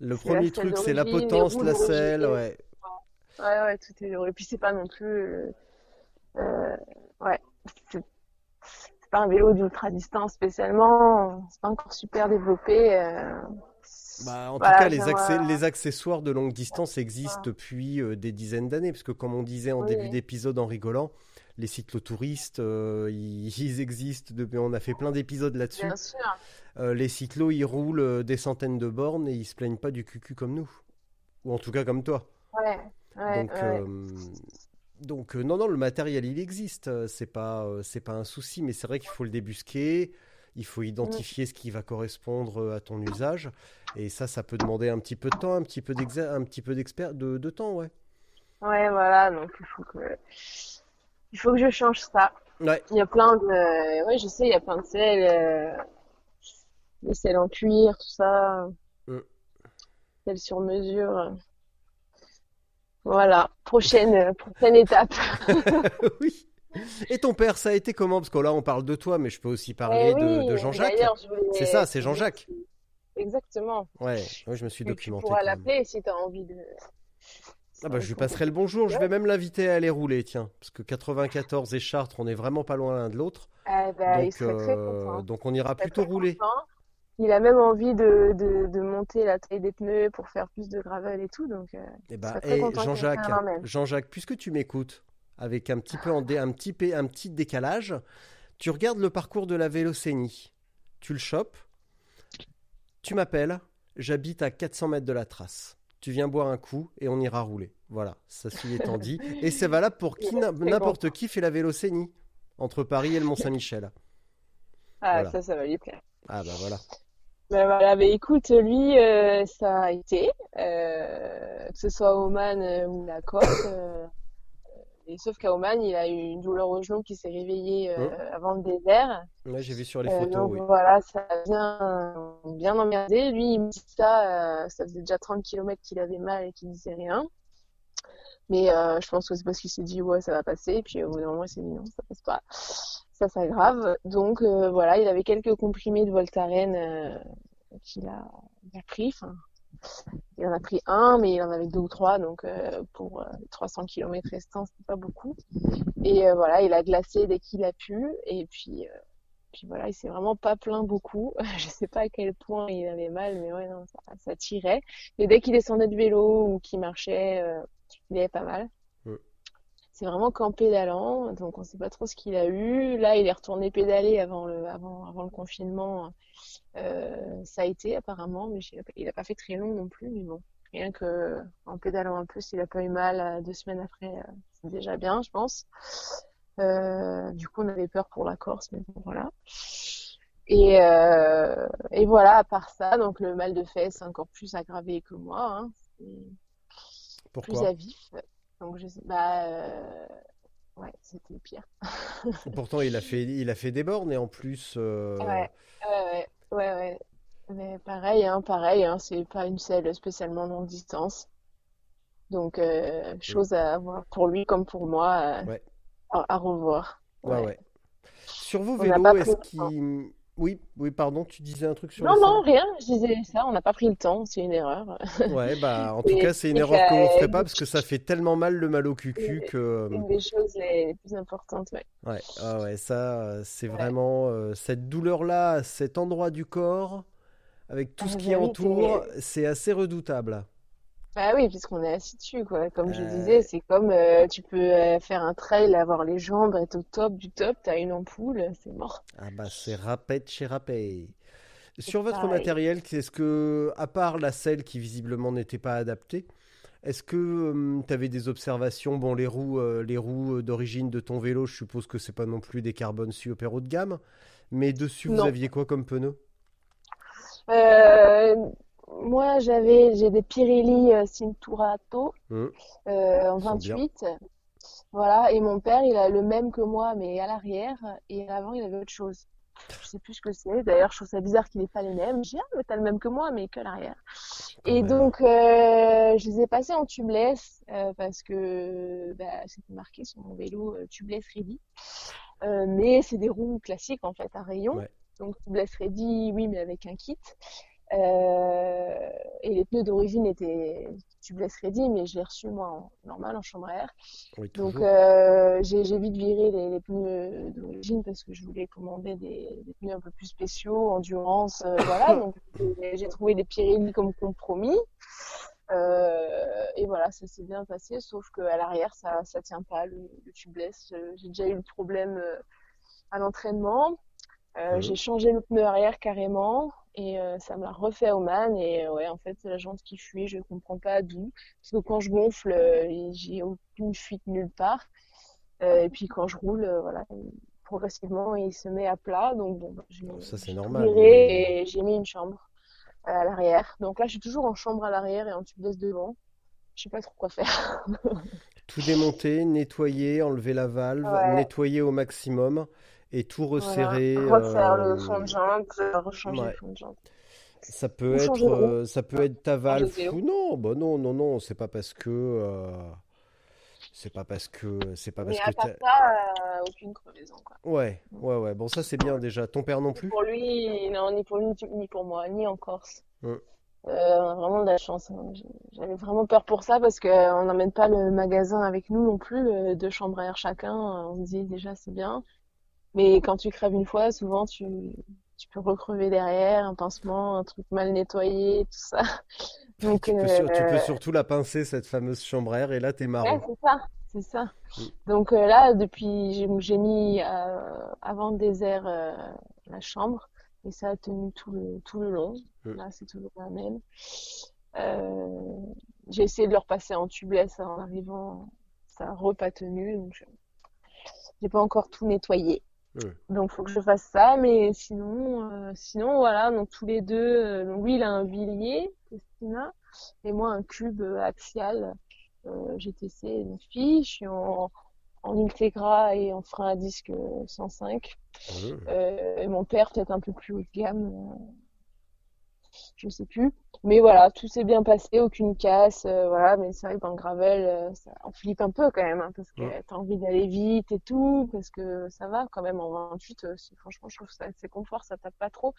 Speaker 3: le premier truc c'est la potence, la selle, ouais.
Speaker 4: Ouais, ouais, tout est Et puis c'est pas non plus. euh, euh, ouais, c'est pas un vélo d'ultra distance spécialement. C'est pas encore super développé. euh,
Speaker 3: Bah, en
Speaker 4: voilà,
Speaker 3: tout cas, les, accessoires de longue distance existent depuis euh, des dizaines d'années, parce que comme on disait en
Speaker 4: Oui.
Speaker 3: début d'épisode en rigolant, les cyclotouristes, euh, ils, ils existent depuis, on a fait plein d'épisodes là-dessus. Euh, les cyclos, ils roulent euh, des centaines de bornes et ils se plaignent pas du cucu comme nous, ou en tout cas comme toi.
Speaker 4: Ouais, ouais,
Speaker 3: Donc,
Speaker 4: ouais.
Speaker 3: euh, donc non, non, le matériel, il existe, c'est pas, c'est pas un souci, mais c'est vrai qu'il faut le débusquer, il faut identifier ce qui va correspondre à ton usage, et ça, ça peut demander un petit peu de temps, un petit peu d'exa- un petit peu d'expert, de, de temps, ouais.
Speaker 4: Ouais, voilà, donc il faut que il faut que je change ça.
Speaker 3: Ouais,
Speaker 4: Il y a plein de ouais, je sais, il y a plein de selles euh, des selles en cuir, tout ça,
Speaker 3: Mm.
Speaker 4: sur mesure. Voilà, prochaine euh, prochaine étape.
Speaker 3: oui. Et ton père, ça a été comment? Parce que là, on parle de toi, mais je peux aussi parler
Speaker 4: Eh
Speaker 3: de,
Speaker 4: oui,
Speaker 3: de Jean-Jacques.
Speaker 4: d'ailleurs, je voulais-
Speaker 3: C'est ça, c'est Jean-Jacques.
Speaker 4: Exactement.
Speaker 3: Ouais, ouais, je me suis
Speaker 4: Tu, tu
Speaker 3: documenté
Speaker 4: pourras l'appeler si tu as envie de
Speaker 3: Ah bah, je lui passerai le bonjour, je vais même l'inviter à aller rouler, tiens. Parce que 94 et Chartres, on est vraiment pas loin l'un de l'autre.
Speaker 4: Eh ben, il
Speaker 3: Donc,
Speaker 4: serait très
Speaker 3: euh,
Speaker 4: content.
Speaker 3: donc on ira
Speaker 4: Il
Speaker 3: plutôt rouler.
Speaker 4: content. Il a même envie de, de, de monter la taille des pneus pour faire plus de gravel et tout, donc euh,
Speaker 3: Eh ben,
Speaker 4: très
Speaker 3: eh, Jean-Jacques, puisque tu m'écoutes, avec un petit peu en dé- un petit, un petit décalage, tu regardes le parcours de la Vélocénie, tu le chopes, tu m'appelles, j'habite à 400 mètres de la trace. Tu viens boire un coup et on ira rouler. Voilà, ça s'y étant dit. Et c'est valable pour qui, n'importe qui fait la Vélocénie, entre Paris et le Mont-Saint-Michel.
Speaker 4: Ah,
Speaker 3: Voilà.
Speaker 4: ça, ça va lui plaire.
Speaker 3: Ah bah voilà.
Speaker 4: Ben voilà, ben écoute, lui, euh, ça a été, euh, que ce soit Oman ou la côte. euh, et sauf qu'à Oman, il a eu une douleur au genou qui s'est réveillée euh,
Speaker 3: Hein
Speaker 4: avant le désert.
Speaker 3: Ouais, j'ai vu sur les
Speaker 4: Euh,
Speaker 3: photos,
Speaker 4: donc
Speaker 3: oui.
Speaker 4: voilà, ça a bien, bien emmerdé. Lui, il me dit ça, euh, ça faisait déjà 30 km qu'il avait mal et qu'il disait rien. Mais je pense que c'est parce qu'il s'est dit, ouais, ça va passer. Et puis au bout d'un moment, il s'est dit, non, ça passe pas. Ça s'aggrave. Donc voilà, il avait quelques comprimés de Voltaren qu'il a, pris. Enfin, il en a pris un, mais il en avait deux ou trois. Donc euh, pour euh, les 300 km restants, c'était pas beaucoup. Et euh, voilà, il a glacé dès qu'il a pu. Et puis, euh, puis voilà, il s'est vraiment pas plaint beaucoup. Je sais pas à quel point il avait mal, mais ouais, non, ça, ça tirait. Et dès qu'il descendait de vélo ou qu'il marchait, il avait pas mal. C'est vraiment qu'en pédalant, donc on sait pas trop ce qu'il a eu. Là, il est retourné pédaler avant le, avant, avant le confinement. Euh, ça a été apparemment, mais il a pas fait très long non plus. Mais bon, rien que en pédalant un peu, s'il a pas eu mal euh, deux semaines après, euh, c'est déjà bien, je pense. Euh, du coup, on avait peur pour la Corse, mais bon, voilà. Et, euh, et voilà, à part ça, donc le mal de fesses encore plus aggravé que moi, hein, plus à vif. Donc je sais, bah, euh, ouais, c'était pire.
Speaker 3: Pourtant, il a fait, il a fait des bornes et en plus, euh,
Speaker 4: Ouais, ouais, ouais, ouais. Mais pareil, hein, pareil, hein, c'est pas une selle spécialement longue distance. Donc, euh, chose à voir pour lui comme pour moi,
Speaker 3: ouais,
Speaker 4: à, à revoir.
Speaker 3: ouais,
Speaker 4: Ouais.
Speaker 3: Sur vos
Speaker 4: On
Speaker 3: vélos, est-ce qu'il... Oui, oui, pardon, tu disais un truc sur
Speaker 4: Non, non, rien, je disais ça, on n'a pas pris le temps, c'est une erreur.
Speaker 3: Ouais, bah, en tout cas, c'est une
Speaker 4: c'est
Speaker 3: erreur que vous ferez
Speaker 4: que-
Speaker 3: pas parce que ça fait tellement mal le mal au cucu que, euh,
Speaker 4: une des choses les, plus importantes, ouais.
Speaker 3: ouais, ah ouais, ça, euh, c'est
Speaker 4: Ouais.
Speaker 3: vraiment euh, cette douleur-là, cet endroit du corps, avec tout
Speaker 4: Ah,
Speaker 3: ce qui
Speaker 4: oui,
Speaker 3: entoure, c'est assez redoutable.
Speaker 4: Bah oui, puisqu'on est assis dessus, quoi. Comme je
Speaker 3: Euh,
Speaker 4: disais, c'est comme euh, tu peux euh, faire un trail, avoir les jambes, être au top du top, t'as une ampoule, c'est mort.
Speaker 3: ah bah, c'est râpé de chez.
Speaker 4: C'est
Speaker 3: Sur votre
Speaker 4: pareil.
Speaker 3: matériel, est-ce que, à part la selle qui visiblement n'était pas adaptée, est-ce que tu avais des observations? Bon, les roues, euh, les roues d'origine de ton vélo, je suppose que c'est pas non plus des carbone super haut de gamme, mais dessus, vous aviez quoi comme pneu?
Speaker 4: Euh, moi, j'avais, j'ai des Pirelli euh, Cinturato
Speaker 3: Hum,
Speaker 4: euh, en
Speaker 3: ils sont bien.
Speaker 4: 28. Voilà, et mon père, il a le même que moi, mais à l'arrière, et à l'avant, il avait autre chose. Je sais plus ce que c'est. D'ailleurs, je trouve ça bizarre qu'il n'ait pas les mêmes. Dis, ah, mais t'as le même que moi, mais que l'arrière. Et donc, euh, je les ai passés en tubeless euh, parce que bah, c'était marqué sur mon vélo euh, tubeless ready. Mais c'est des roues classiques en fait à rayon.
Speaker 3: Ouais.
Speaker 4: Donc tubeless ready, oui, mais avec un kit. Euh, et les pneus d'origine étaient tubeless ready, mais je l'ai reçu moi en normal en chambre à air.
Speaker 3: Oui,
Speaker 4: Donc euh, j'ai vite viré les, les pneus d'origine parce que je voulais commander des, des pneus un peu plus spéciaux, endurance, euh, voilà. Donc j'ai trouvé des Pirelli comme compromis. Et voilà, ça s'est bien passé, sauf qu'à l'arrière, ça ça tient pas, le, le tubeless. J'ai déjà eu le problème à l'entraînement. J'ai changé le pneu arrière carrément et euh, ça me l'a refait au man. Et euh, ouais, en fait, c'est la jante qui fuit, je comprends pas d'où. Parce que quand je gonfle, euh, j'ai aucune fuite nulle part. Euh, et puis quand je roule, voilà, progressivement, il se met à plat. Donc bon, bah, j'ai
Speaker 3: Ça, c'est normal,
Speaker 4: et j'ai mis une chambre à l'arrière. Donc là, je suis toujours en chambre à l'arrière et en tubeless devant. Je sais pas trop quoi faire.
Speaker 3: tout démonter, nettoyer, enlever la valve,
Speaker 4: Ouais,
Speaker 3: nettoyer au maximum et tout
Speaker 4: voilà.
Speaker 3: resserrer.
Speaker 4: Refaire le fond
Speaker 3: euh,
Speaker 4: de jante, euh, rechanger le fond de jante.
Speaker 3: Ça peut être, euh, ça peut être ta valve ou non. Bah non, non, non. C'est pas parce que, c'est pas parce que, c'est pas
Speaker 4: Mais
Speaker 3: parce
Speaker 4: à
Speaker 3: que
Speaker 4: part ça, euh, aucune crevaison, quoi.
Speaker 3: Ouais, ouais, ouais. Bon, ça c'est bien déjà. Ton père non
Speaker 4: Ni
Speaker 3: plus?
Speaker 4: pour lui, non, ni pour lui, ni pour moi, ni en Corse.
Speaker 3: Hum.
Speaker 4: Euh, on a vraiment de la chance. hein. J'avais vraiment peur pour ça parce que euh, on n'emmène pas le magasin avec nous non plus, deux chambres à air chacun. On se dit déjà c'est bien. Mais quand tu crèves une fois, souvent tu, tu peux recrever derrière, un pincement, un truc mal nettoyé, tout ça. Donc,
Speaker 3: Tu peux, sur- tu peux surtout la pincer, cette fameuse air, et là t'es
Speaker 4: Ouais,
Speaker 3: marron.
Speaker 4: c'est ça, c'est ça.
Speaker 3: Mm.
Speaker 4: Donc euh, là, depuis, j'ai mis euh, avant le désert euh, la chambre et ça a tenu tout le, tout le long.
Speaker 3: Mm.
Speaker 4: Là, c'est toujours la même. Euh, j'ai essayé de le repasser en tubeless en arrivant, ça a repas tenu, donc je- j'ai pas encore tout nettoyé. Donc faut que je fasse ça, mais sinon, euh, sinon voilà, donc tous les deux, euh, donc lui il a un Villiers, Christina, et moi un cube euh, axial euh, GTC une fille, je suis en, en Ultegra et en frein à disque euh, 105.
Speaker 3: Mm.
Speaker 4: Euh, et mon père peut-être un peu plus haut de gamme, euh, je sais plus. Mais voilà, tout s'est bien passé, aucune casse, euh, voilà. Mais c'est vrai que dans le gravel, euh, ça, on flippe un peu quand même, hein, parce que
Speaker 3: Ouais.
Speaker 4: t'as envie d'aller vite et tout, parce que ça va quand même en 28. euh, franchement, je trouve ça c'est confort, ça tape pas trop.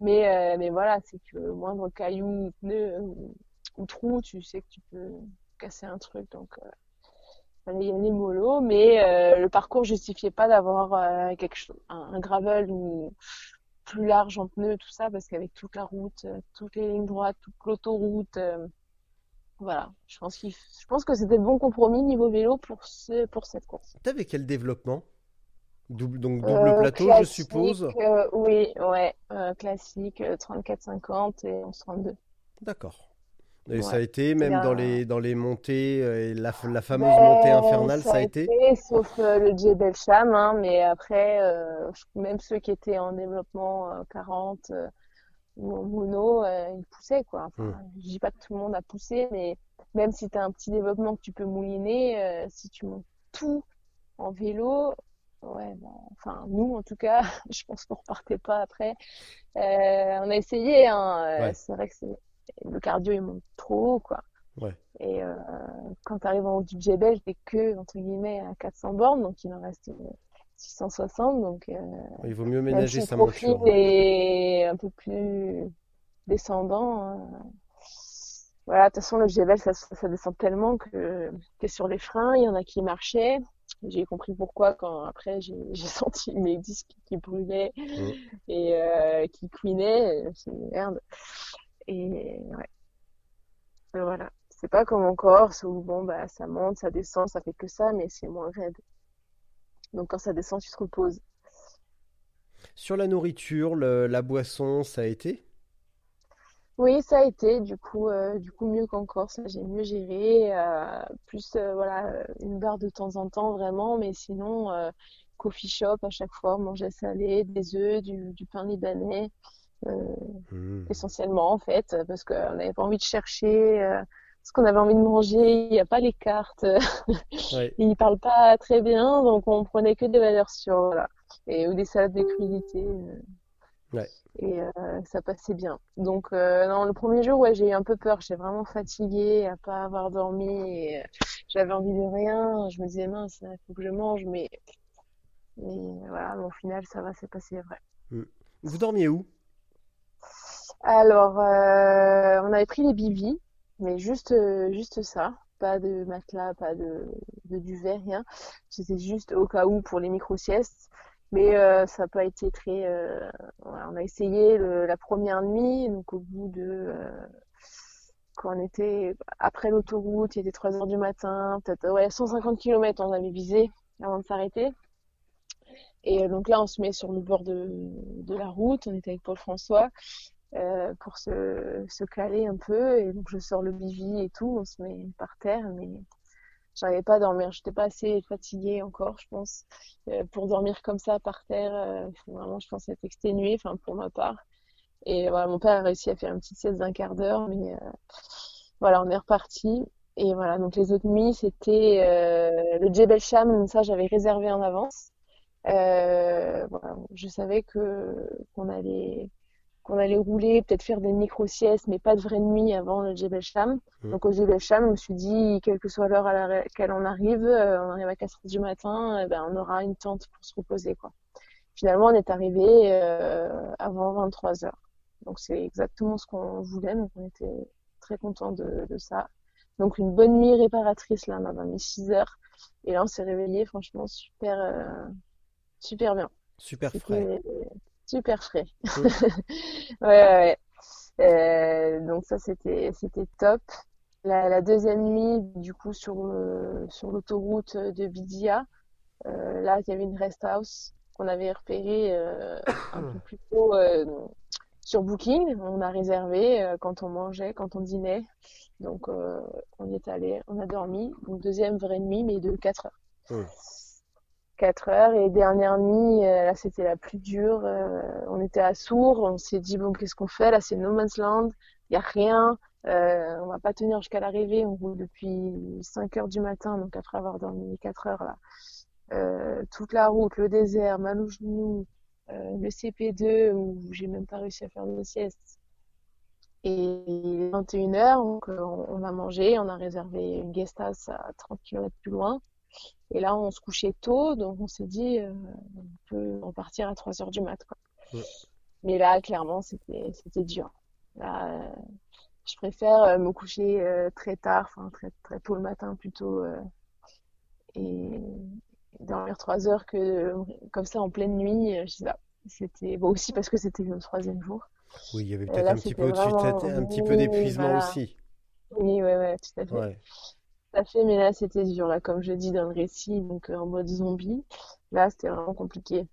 Speaker 4: Mais mais voilà, c'est que le moindre caillou, pneu ou, ou trou, tu sais que tu peux casser un truc, donc. fallait y aller mollo, mais euh, le parcours justifiait pas d'avoir euh, quelque chose, un, un gravel ou plus large en pneus, tout ça, parce qu'avec toute la route, euh, toutes les lignes droites, toute l'autoroute, euh, voilà. Je pense f- je pense que c'était le bon compromis niveau vélo pour ce, pour cette course.
Speaker 3: T'avais quel développement? Double, donc double
Speaker 4: Euh,
Speaker 3: plateau, je suppose?
Speaker 4: euh, oui, ouais, classique, euh, 34-50 et 11-32.
Speaker 3: D'accord. Et ça a été, même dans les, dans les montées, euh, et la, la fameuse montée
Speaker 4: ben,
Speaker 3: infernale,
Speaker 4: ça
Speaker 3: ça
Speaker 4: a
Speaker 3: a été?
Speaker 4: été, sauf euh, le Djebel Cham, hein, mais après, euh, même ceux qui étaient en développement euh, 40 euh, ou en mono, ils poussaient, quoi.
Speaker 3: Hmm.
Speaker 4: Enfin, je dis pas que tout le monde a poussé, mais même si tu as un petit développement que tu peux mouliner, si tu montes tout en vélo, ouais, bon, enfin, nous, en tout cas, je pense qu'on repartait pas après. On a essayé, hein,
Speaker 3: Ouais,
Speaker 4: c'est vrai que c'est, le cardio, il monte trop haut, quoi.
Speaker 3: ouais.
Speaker 4: Et euh, quand tu arrives en haut du Djebel, t'es que, entre guillemets, à 400 bornes, donc il en reste euh, 660. Donc, euh,
Speaker 3: Il vaut mieux ménager sa monture.
Speaker 4: est un peu plus descendant, euh, voilà, de toute façon, le Djebel, ça, ça descend tellement que, que sur les freins, il y en a qui marchaient. J'ai compris pourquoi quand après j'ai senti mes disques qui brûlaient
Speaker 3: Mm.
Speaker 4: et euh, qui couinaient. C'est merde. Et ouais. Voilà. C'est pas comme en Corse où bon bah ça monte, ça descend, ça fait que ça, mais c'est moins raide. Donc quand ça descend, tu te reposes.
Speaker 3: Sur la nourriture, le- la boisson, ça a été?
Speaker 4: Oui, ça a été du coup euh, du coup mieux qu'en Corse, j'ai mieux géré, euh, plus euh, voilà une barre de temps en temps vraiment, mais sinon coffee shop à chaque fois, manger salé, des œufs, du, du pain libanais.
Speaker 3: Hmm.
Speaker 4: essentiellement en fait, parce qu'on n'avait pas envie de chercher euh, ce qu'on avait envie de manger, il n'y a pas les cartes,
Speaker 3: Ouais.
Speaker 4: ils parlent pas très bien, donc on prenait que des valeurs sûres, voilà. Et, ou des salades de crudités, euh,
Speaker 3: Ouais.
Speaker 4: et euh, ça passait bien. Donc euh, non, le premier jour, ouais, j'ai eu un peu peur, j'étais vraiment fatiguée à pas avoir dormi, et, euh, j'avais envie de rien, je me disais mince, il faut que je mange, mais, mais voilà, mais au final, ça va, c'est passé vrai.
Speaker 3: Hmm. Vous dormiez où?
Speaker 4: Alors, euh, on avait pris les bivis, mais juste, euh, juste ça. Pas de matelas, pas de, de duvet, rien. C'était juste au cas où pour les micro-siestes. Mais euh, ça n'a pas été très... euh, voilà, on a essayé le- la première nuit, donc au bout de... euh, quand on était après l'autoroute, il était 3 heures du matin, peut-être ouais, 150 km on avait visé avant de s'arrêter. Et euh, donc là, on se met sur le bord de, de la route, on était avec Paul François euh, pour se, se caler un peu. Et donc, je sors le bivy et tout, on se met par terre, mais j'arrivais pas à dormir. J'étais pas assez fatiguée encore, je pense, euh, pour dormir comme ça par terre. euh, vraiment, je pense, être exténué, enfin, pour ma part. Et voilà, mon père a réussi à faire une petite sieste d'un quart d'heure, mais euh, voilà, on est reparti. Et voilà, donc les autres nuits, c'était euh, le Djebel Cham, ça j'avais réservé en avance. Voilà, je savais que qu'on allait qu'on allait rouler, peut-être faire des micro-siestes, mais pas de vraie nuit avant le Djebel Cham.
Speaker 3: Hmm.
Speaker 4: Donc au Djebel Cham, je me suis dit, quelle que soit l'heure à laquelle on arrive, euh, on arrive à 4 heures du matin, eh ben, on aura une tente pour se reposer, quoi. Finalement, on est arrivé euh, avant 23 heures. Donc c'est exactement ce qu'on voulait, donc on était très contents de, de ça. Donc une bonne nuit réparatrice, là, on a dormi 6 heures. Et là, on s'est réveillé, franchement, super, euh, super bien.
Speaker 3: Super frais.
Speaker 4: Super frais. Ouais, ouais. Euh, donc ça, c'était, c'était top. La, la deuxième nuit, du coup, sur le, sur l'autoroute de Bidia, euh, là, il y avait une rest house qu'on avait repérée euh, un peu plus tôt euh, sur Booking. On a réservé euh, quand on mangeait, quand on dînait. Donc, euh, on y est allé, on a dormi. Donc, deuxième vraie nuit, mais de 4 heures. 4 heures. Et dernière nuit, euh, là, c'était la plus dure. euh, on était à Sour. On s'est dit, bon, qu'est-ce qu'on fait? Là, c'est no man's land. Il a rien. Euh, on va pas tenir jusqu'à l'arrivée. On roule depuis 5 heures du matin. Donc, après avoir dormi 4 heures, là. Euh, toute la route, le désert, Malougenou, euh, le CP2 où j'ai même pas réussi à faire de sieste. Et il est 21h, donc euh, on, a mangé, on a réservé une guest à 30 km plus loin. Et là, on se couchait tôt, donc on s'est dit, euh, on peut repartir à 3 heures du mat, quoi.
Speaker 3: Ouais.
Speaker 4: Mais là, clairement, c'était, dur. Là, euh, je préfère euh, me coucher euh, très tard, enfin très, très tôt le matin plutôt, et dormir 3 heures que comme ça en pleine nuit. Je sais pas. C'était bon aussi parce que c'était le troisième jour.
Speaker 3: Oui, il y avait peut-être un petit peu,
Speaker 4: vraiment,
Speaker 3: un petit d'épuisement
Speaker 4: voilà.
Speaker 3: aussi.
Speaker 4: Oui, ouais, ouais, tout à fait.
Speaker 3: Ouais.
Speaker 4: À fait, mais là, c'était dur, là, comme je dis dans le récit, donc euh, en mode zombie. Là, c'était vraiment compliqué.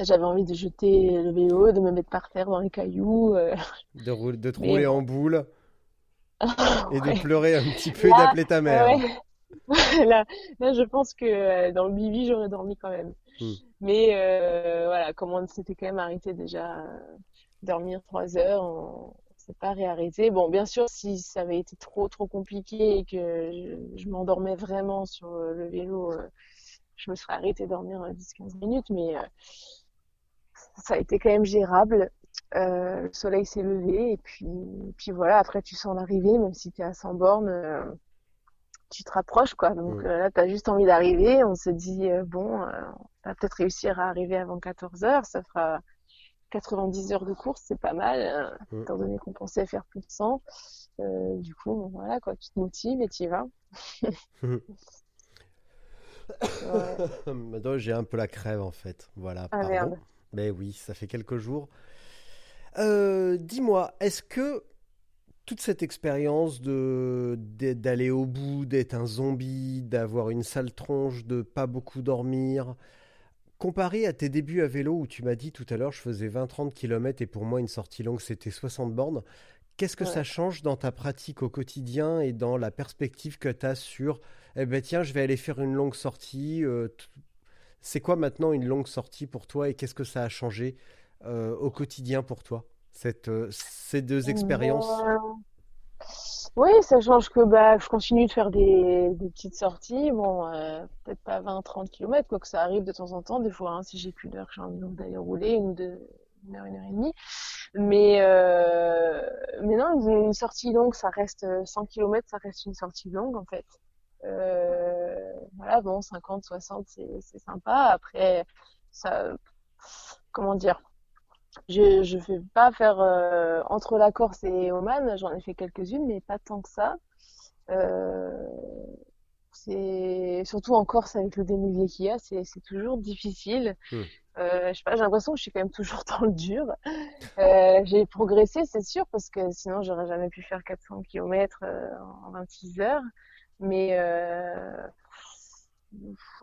Speaker 4: J'avais envie de jeter le vélo, de me mettre par terre dans les cailloux. euh,
Speaker 3: De, de te rouler
Speaker 4: bon.
Speaker 3: en boule. et de pleurer un petit peu et d'appeler ta mère.
Speaker 4: ouais. Là, là, je pense que euh, dans le Bibi, j'aurais dormi quand même.
Speaker 3: Hmm.
Speaker 4: Mais euh, voilà, comme on s'était quand même arrêté déjà dormir trois heures, on pas réarrêté. Bon, bien sûr, si ça avait été trop trop compliqué et que je, je m'endormais vraiment sur euh, le vélo, euh, je me serais arrêtée dormir euh, 10-15 minutes, mais euh, ça a été quand même gérable. Euh, le soleil s'est levé et puis, puis voilà, après tu sens l'arrivée, même si tu es à 100 bornes, euh, tu te rapproches quoi. Donc
Speaker 3: Mm.
Speaker 4: euh, là, tu as juste envie d'arriver. On se dit, euh, bon, euh, on va peut-être réussir à arriver avant 14 heures. Ça fera 90 heures de course, c'est pas mal, euh,
Speaker 3: Mm.
Speaker 4: étant donné qu'on pensait faire plus de 100. Euh, du coup, bon, voilà quoi, tu te motives et tu y vas. Ouais.
Speaker 3: Maintenant, j'ai un peu la crève en fait. Voilà,
Speaker 4: Ah
Speaker 3: pardon.
Speaker 4: merde.
Speaker 3: Mais oui, ça fait quelques jours. Euh, dis-moi, est-ce que toute cette expérience de d'aller au bout, d'être un zombie, d'avoir une sale tronche, de pas beaucoup dormir, comparé à tes débuts à vélo où tu m'as dit tout à l'heure, je faisais 20-30 km et pour moi une sortie longue c'était 60 bornes, qu'est-ce que
Speaker 4: Ouais.
Speaker 3: ça change dans ta pratique au quotidien et dans la perspective que tu as sur, eh ben tiens, je vais aller faire une longue sortie, euh, c'est quoi maintenant une longue sortie pour toi et qu'est-ce que ça a changé euh, au quotidien pour toi, cette, euh, ces deux expériences?
Speaker 4: Oui, ça change que bah, je continue de faire des, des petites sorties. Bon, euh, peut-être pas 20-30 km, quoi que ça arrive de temps en temps. Des fois, hein, si j'ai plus d'heure, j'ai envie d'aller rouler, une, deux, une heure, une heure et demie. Mais, euh, mais non, une, sortie longue, ça reste 100 km, ça reste une sortie longue en fait. Euh, voilà, bon, 50, 60, c'est, c'est sympa. Après, ça, comment dire? Je je fais pas faire euh, entre la Corse et Oman, j'en ai fait quelques-unes, mais pas tant que ça. Euh, c'est surtout en Corse avec le dénivelé qu'il y a, c'est toujours difficile.
Speaker 3: Hmm.
Speaker 4: Euh, je sais pas, j'ai l'impression que je suis quand même toujours dans le dur. J'ai progressé, c'est sûr, parce que sinon j'aurais jamais pu faire 400 km en 26 heures. Mais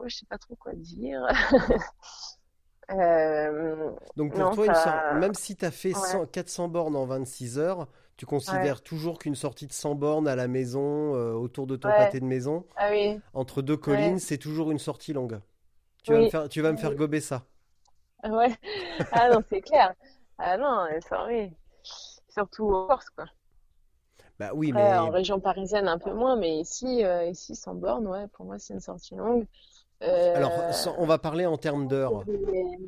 Speaker 4: je sais pas trop quoi dire. Euh,
Speaker 3: Donc pour
Speaker 4: Non,
Speaker 3: toi, une même si tu as fait
Speaker 4: Ouais.
Speaker 3: 100 400 bornes en 26 heures, tu considères toujours qu'une sortie de 100 bornes à la maison, euh, autour de ton
Speaker 4: Ouais.
Speaker 3: pâté de maison,
Speaker 4: ah oui.
Speaker 3: entre deux collines, c'est toujours une sortie longue. Tu vas me faire, tu vas me faire
Speaker 4: Oui.
Speaker 3: gober ça.
Speaker 4: Ah Ouais. Ah non, c'est clair. Ah non, ça oui. Surtout en Corse, quoi.
Speaker 3: Bah oui,
Speaker 4: Après,
Speaker 3: mais
Speaker 4: en région parisienne, un peu moins, mais ici, euh, ici, sans borne, ouais, pour moi, c'est une sortie longue. Euh,
Speaker 3: alors on va parler en termes d'heures.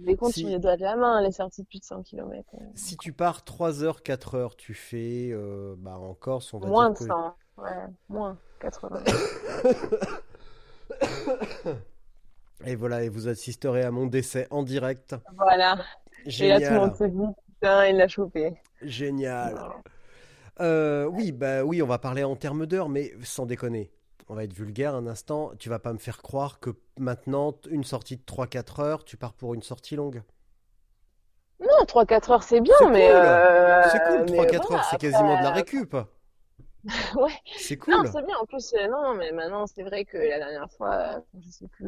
Speaker 4: les, comptes
Speaker 3: Si-
Speaker 4: les doigts de la main, les sorties de plus de 100 km.
Speaker 3: Si tu pars 3 heures, 4 heures, tu fais euh, bah en Corse, on va
Speaker 4: Moins de
Speaker 3: dire que
Speaker 4: 100. Ouais, moins 80.
Speaker 3: et voilà, et vous assisterez à mon décès en direct.
Speaker 4: Voilà. Et là, tout le
Speaker 3: Génial,
Speaker 4: monde se dit, putain, il l'a chopé.
Speaker 3: génial. Euh, oui, bah oui, on va parler en termes d'heures, mais sans déconner. On va être vulgaire un instant. Tu vas pas me faire croire que maintenant, une sortie de 3-4 heures, tu pars pour une sortie longue.
Speaker 4: Non, 3-4 heures, c'est bien,
Speaker 3: C'est
Speaker 4: mais,
Speaker 3: cool.
Speaker 4: euh,
Speaker 3: C'est cool,
Speaker 4: mais
Speaker 3: 3-4
Speaker 4: voilà,
Speaker 3: heures, c'est
Speaker 4: après,
Speaker 3: quasiment de la récup.
Speaker 4: Ouais.
Speaker 3: C'est
Speaker 4: Non,
Speaker 3: cool.
Speaker 4: c'est bien. En plus, euh, non, mais maintenant, c'est vrai que la dernière fois, euh, je sais plus.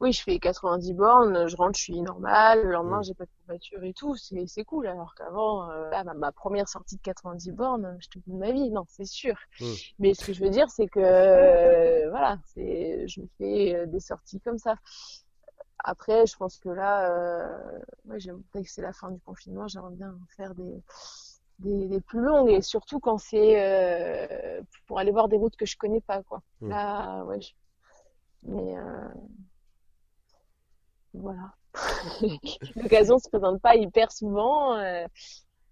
Speaker 4: Oui, je fais 90 bornes, je rentre, je suis normale. Le lendemain,
Speaker 3: Mm.
Speaker 4: j'ai pas de courbature et tout. C'est, c'est cool. Alors qu'avant, euh, là, ma, ma première sortie de 90 bornes, je te de ma vie. Non, c'est sûr.
Speaker 3: Mm.
Speaker 4: Mais ce que je veux dire, c'est que, euh, voilà, c'est, je me fais des sorties comme ça. Après, je pense que là, euh, ouais, j'aime, que c'est la fin du confinement, j'aimerais bien faire des, des, des plus longues et surtout quand c'est euh, pour aller voir des routes que je connais pas, quoi.
Speaker 3: Mm.
Speaker 4: Là, ouais, je- mais euh, voilà. L'occasion se présente pas hyper souvent. Euh,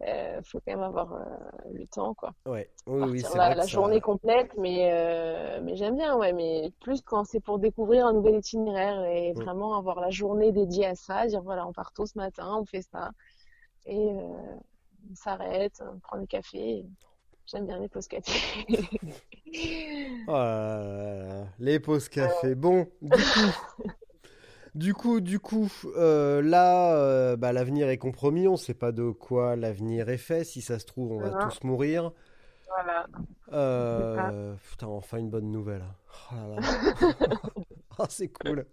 Speaker 4: euh, faut quand même avoir euh, le temps, quoi.
Speaker 3: Ouais, oui, oui, c'est
Speaker 4: la,
Speaker 3: ça-
Speaker 4: journée complète, mais mais j'aime bien, ouais. Mais plus quand c'est pour découvrir un nouvel itinéraire et
Speaker 3: Mm.
Speaker 4: vraiment avoir la journée dédiée à ça, dire voilà, on part tôt ce matin, on fait ça et euh, on s'arrête, on prend des cafés. J'aime bien les pauses café.
Speaker 3: Oh là là là, les pauses café. Bon, du coup, du coup, du coup, euh, là, euh, bah, l'avenir est compromis. On sait pas de quoi l'avenir est fait. Si ça se trouve, on va tous mourir.
Speaker 4: Voilà.
Speaker 3: Euh, putain, enfin une bonne nouvelle. Oh là là. Oh, c'est cool.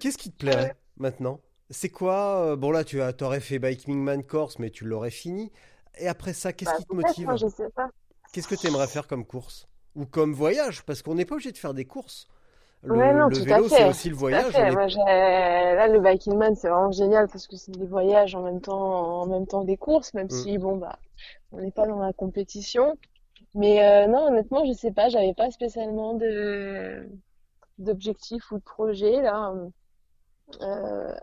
Speaker 3: Qu'est-ce qui te plairait maintenant? C'est quoi? euh, Bon là, tu as, t'aurais fait Bike Man Course, mais tu l'aurais fini. Et après ça, qu'est-ce
Speaker 4: Bah,
Speaker 3: qui te motive?
Speaker 4: je sais pas.
Speaker 3: Qu'est-ce que tu aimerais faire comme course? Ou comme voyage? Parce qu'on n'est pas obligé de faire des courses. Le,
Speaker 4: Ouais, non,
Speaker 3: le
Speaker 4: tout à
Speaker 3: vélo, c'est aussi le voyage. est-
Speaker 4: Moi, là, le Biking Man, c'est vraiment génial parce que c'est des voyages en même temps, en même temps des courses, même
Speaker 3: Mm.
Speaker 4: si, bon, bah, on n'est pas dans la compétition. Mais euh, non, honnêtement, je sais pas, j'avais pas spécialement de d'objectifs ou de projets là. Euh,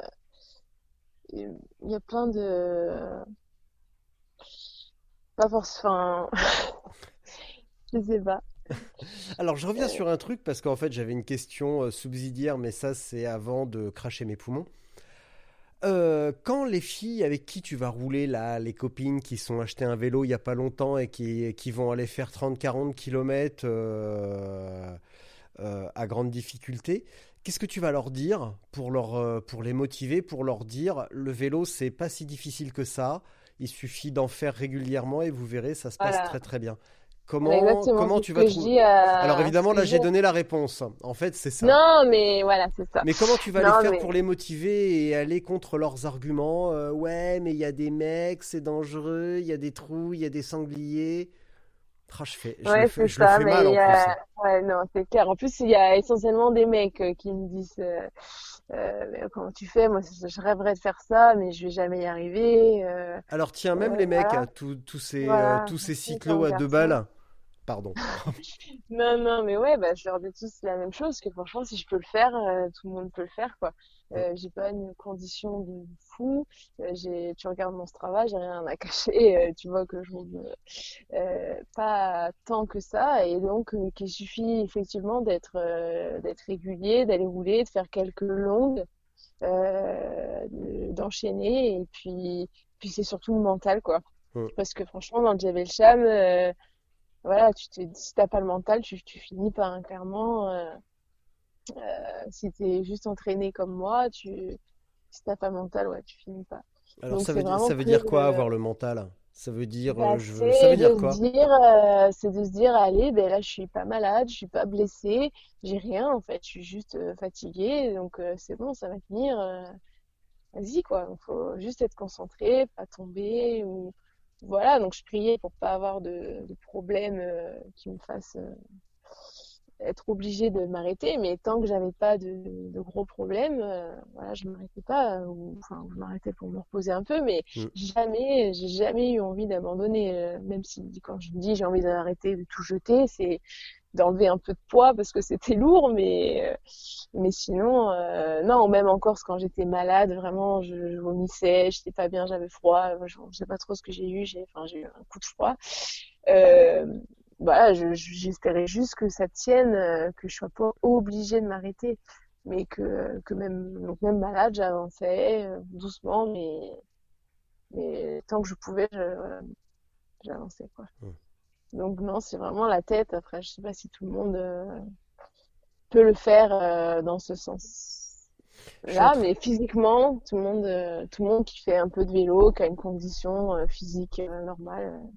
Speaker 4: il y a plein de pas forcément, je sais pas.
Speaker 3: Alors, je reviens sur un truc parce qu'en fait, j'avais une question euh, subsidiaire, mais ça, c'est avant de cracher mes poumons. Euh, quand les filles avec qui tu vas rouler, là, les copines qui sont acheté un vélo il y a pas longtemps et qui, qui vont aller faire 30-40 km euh, euh, à grande difficulté, qu'est-ce que tu vas leur dire pour, leur, euh, pour les motiver, pour leur dire le vélo, c'est pas si difficile que ça, il suffit d'en faire régulièrement et vous verrez, ça se passe
Speaker 4: Voilà.
Speaker 3: très très bien. Comment, comment tu vas trouver...
Speaker 4: à
Speaker 3: Alors évidemment, là, j'ai donné la réponse. En fait, c'est ça.
Speaker 4: Non, mais voilà, c'est ça.
Speaker 3: Mais comment tu vas
Speaker 4: Non,
Speaker 3: les faire
Speaker 4: mais-
Speaker 3: pour les motiver et aller contre leurs arguments Euh, Ouais, mais il y a des mecs, c'est dangereux, il y a des trous, il y a des sangliers. Ah, je fais, je
Speaker 4: Ouais,
Speaker 3: le fais, le
Speaker 4: ça,
Speaker 3: fais
Speaker 4: mais
Speaker 3: mal en
Speaker 4: il y
Speaker 3: plus.
Speaker 4: a- ouais, non, c'est clair. En plus, il y a essentiellement des mecs euh, qui me disent euh, euh, comment tu fais? Moi, je rêverais de faire ça, mais je vais jamais y arriver. euh,
Speaker 3: Alors tiens, même
Speaker 4: euh,
Speaker 3: les mecs,
Speaker 4: voilà.
Speaker 3: hein, tous, ces,
Speaker 4: Voilà,
Speaker 3: euh, tous ces cyclos à deux balles. Pardon.
Speaker 4: Non, non, mais ouais, bah, je leur dis tous la même chose, que franchement, si je peux le faire, euh, tout le monde peut le faire, quoi. Euh, j'ai pas une condition de fou. Euh, j'ai, tu regardes mon Strava, j'ai rien à cacher. euh, tu vois que je roule euh, pas tant que ça, et donc euh, qu'il suffit effectivement d'être euh, d'être régulier, d'aller rouler, de faire quelques longues, euh, de- d'enchaîner, et puis puis c'est surtout le mental, quoi. Parce que franchement, dans le Javel Cham, euh, voilà, tu te, si t'as pas le mental, tu, tu finis pas, hein, clairement. Euh, si t'es juste entraîné comme moi, tu, si t'as pas le mental, ouais, tu finis pas.
Speaker 3: Alors
Speaker 4: Donc
Speaker 3: ça veut dire,
Speaker 4: vraiment
Speaker 3: ça veut
Speaker 4: que
Speaker 3: dire quoi avoir le mental? Ça veut dire,
Speaker 4: Bah,
Speaker 3: euh, je veux- ça veut dire quoi?
Speaker 4: euh, c'est de se dire, allez, ben là, je suis pas malade, je suis pas blessée, j'ai rien, en fait, je suis juste euh, fatiguée, donc euh, c'est bon, ça va venir. euh, vas-y, quoi. Il faut juste être concentré, pas tomber, ou voilà. Donc je priais pour pas avoir de, de problème qui me fasse être obligée de m'arrêter, mais tant que j'avais pas de, de gros problèmes, euh, voilà, je m'arrêtais pas, ou enfin, je m'arrêtais pour me reposer un peu, mais jamais, j'ai jamais eu envie d'abandonner, euh, même si quand je dis j'ai envie d'arrêter de tout jeter, c'est d'enlever un peu de poids parce que c'était lourd, mais euh, mais sinon, euh, non, même en Corse quand j'étais malade, vraiment, je, je vomissais, j'étais pas bien, j'avais froid, je, je sais pas trop ce que j'ai eu, j'ai, enfin, j'ai eu un coup de froid. Euh, voilà, je, je- j'espérais juste que ça tienne, euh, que je sois pas obligée de m'arrêter, mais que, que même, donc même malade, j'avançais euh, doucement, mais, mais tant que je pouvais, je, voilà, j'avançais, quoi. Donc non, c'est vraiment la tête. Après, je sais pas si tout le monde euh, peut le faire euh, dans ce sens. Là, mais physiquement, tout le monde, euh, tout le monde qui fait un peu de vélo, qui a une condition euh, physique euh, normale, euh,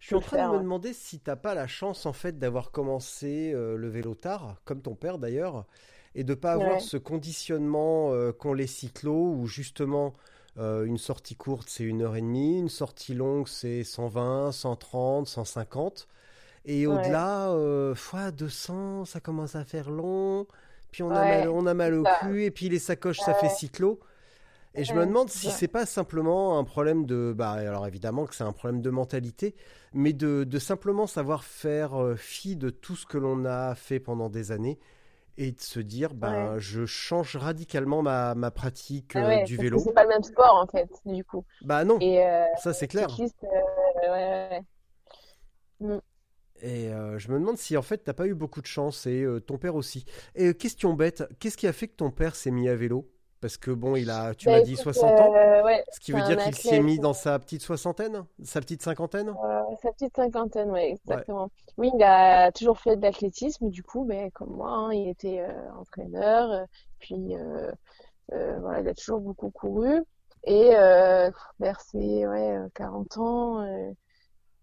Speaker 3: Je suis en train de me demander si t'as pas la chance en fait d'avoir commencé euh, le vélo tard, comme ton père d'ailleurs, et de pas avoir
Speaker 4: Ouais.
Speaker 3: ce conditionnement euh, qu'ont les cyclos où justement euh, une sortie courte c'est une heure et demie, une sortie longue c'est 120, 130, 150, et
Speaker 4: Ouais.
Speaker 3: au-delà, euh, fois 200, ça commence à faire long, puis on a mal, on a mal
Speaker 4: c'est
Speaker 3: au
Speaker 4: ça.
Speaker 3: cul, et puis les sacoches ça fait cyclo. Et je me demande si c'est pas simplement un problème de, bah, alors évidemment que c'est un problème de mentalité, mais de, de simplement savoir faire euh, fi de tout ce que l'on a fait pendant des années et de se dire, ben,
Speaker 4: Ouais.
Speaker 3: je change radicalement ma, ma pratique
Speaker 4: Ah
Speaker 3: euh, du
Speaker 4: parce
Speaker 3: vélo.
Speaker 4: c'est pas le même sport en fait, du coup.
Speaker 3: Bah non,
Speaker 4: Et euh,
Speaker 3: ça c'est clair.
Speaker 4: euh, ouais, ouais.
Speaker 3: Et je me demande si en fait t'as pas eu beaucoup de chance et ton père aussi. Et question bête, qu'est-ce qui a fait que ton père s'est mis à vélo? Parce que bon, il a, tu
Speaker 4: Bah,
Speaker 3: m'as dit
Speaker 4: écoute,
Speaker 3: 60 ans,
Speaker 4: euh, ouais,
Speaker 3: ce qui veut dire qu'il s'y est
Speaker 4: athlète,
Speaker 3: mis dans sa petite soixantaine, sa petite cinquantaine?
Speaker 4: euh, sa petite cinquantaine, ouais, exactement. Oui, il a toujours fait de l'athlétisme, du coup, ben, comme moi, hein, il était euh, entraîneur, euh, puis euh, euh, voilà, il a toujours beaucoup couru. Et euh, vers ses ouais, euh, 40 ans, euh,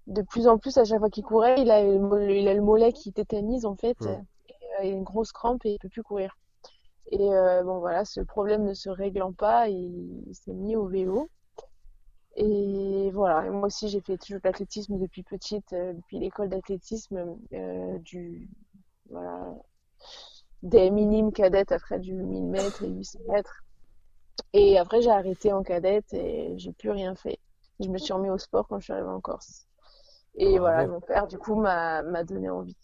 Speaker 4: de plus en plus, à chaque fois qu'il courait, il a le, il a le mollet qui tétanise en fait, et, euh, il a une grosse crampe et il peut plus courir. Et euh, bon voilà, ce problème ne se réglant pas, il, il s'est mis au vélo. Et voilà, et moi aussi j'ai fait toujours de l'athlétisme depuis petite, euh, depuis l'école d'athlétisme, euh, du voilà, des minimes cadettes après du 1000 mètres et 800 mètres. Et après j'ai arrêté en cadette et j'ai plus rien fait. Je me suis remis au sport quand je suis arrivée en Corse. Et
Speaker 3: Bravo.
Speaker 4: voilà, mon père du coup m'a donné envie.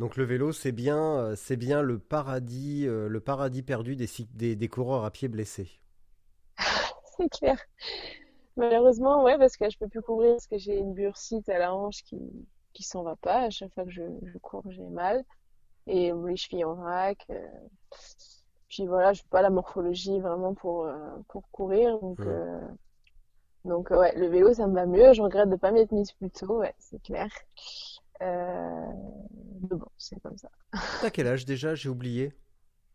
Speaker 3: Donc le vélo, c'est bien, euh, c'est bien le paradis, euh, le paradis perdu des, des, des coureurs à pied blessés.
Speaker 4: C'est clair. Malheureusement, ouais, parce que je peux plus courir parce que j'ai une bursite à la hanche qui qui s'en va pas. À chaque fois que je, je cours, j'ai mal et les chevilles en vrac. euh. Puis voilà, je n'ai pas la morphologie vraiment pour euh, pour courir, donc euh, donc ouais, le vélo ça me va mieux. Je regrette de pas m'être mise plus tôt, ouais, c'est clair. Euh, mais bon, c'est comme ça.
Speaker 3: T'as quel âge déjà? J'ai oublié.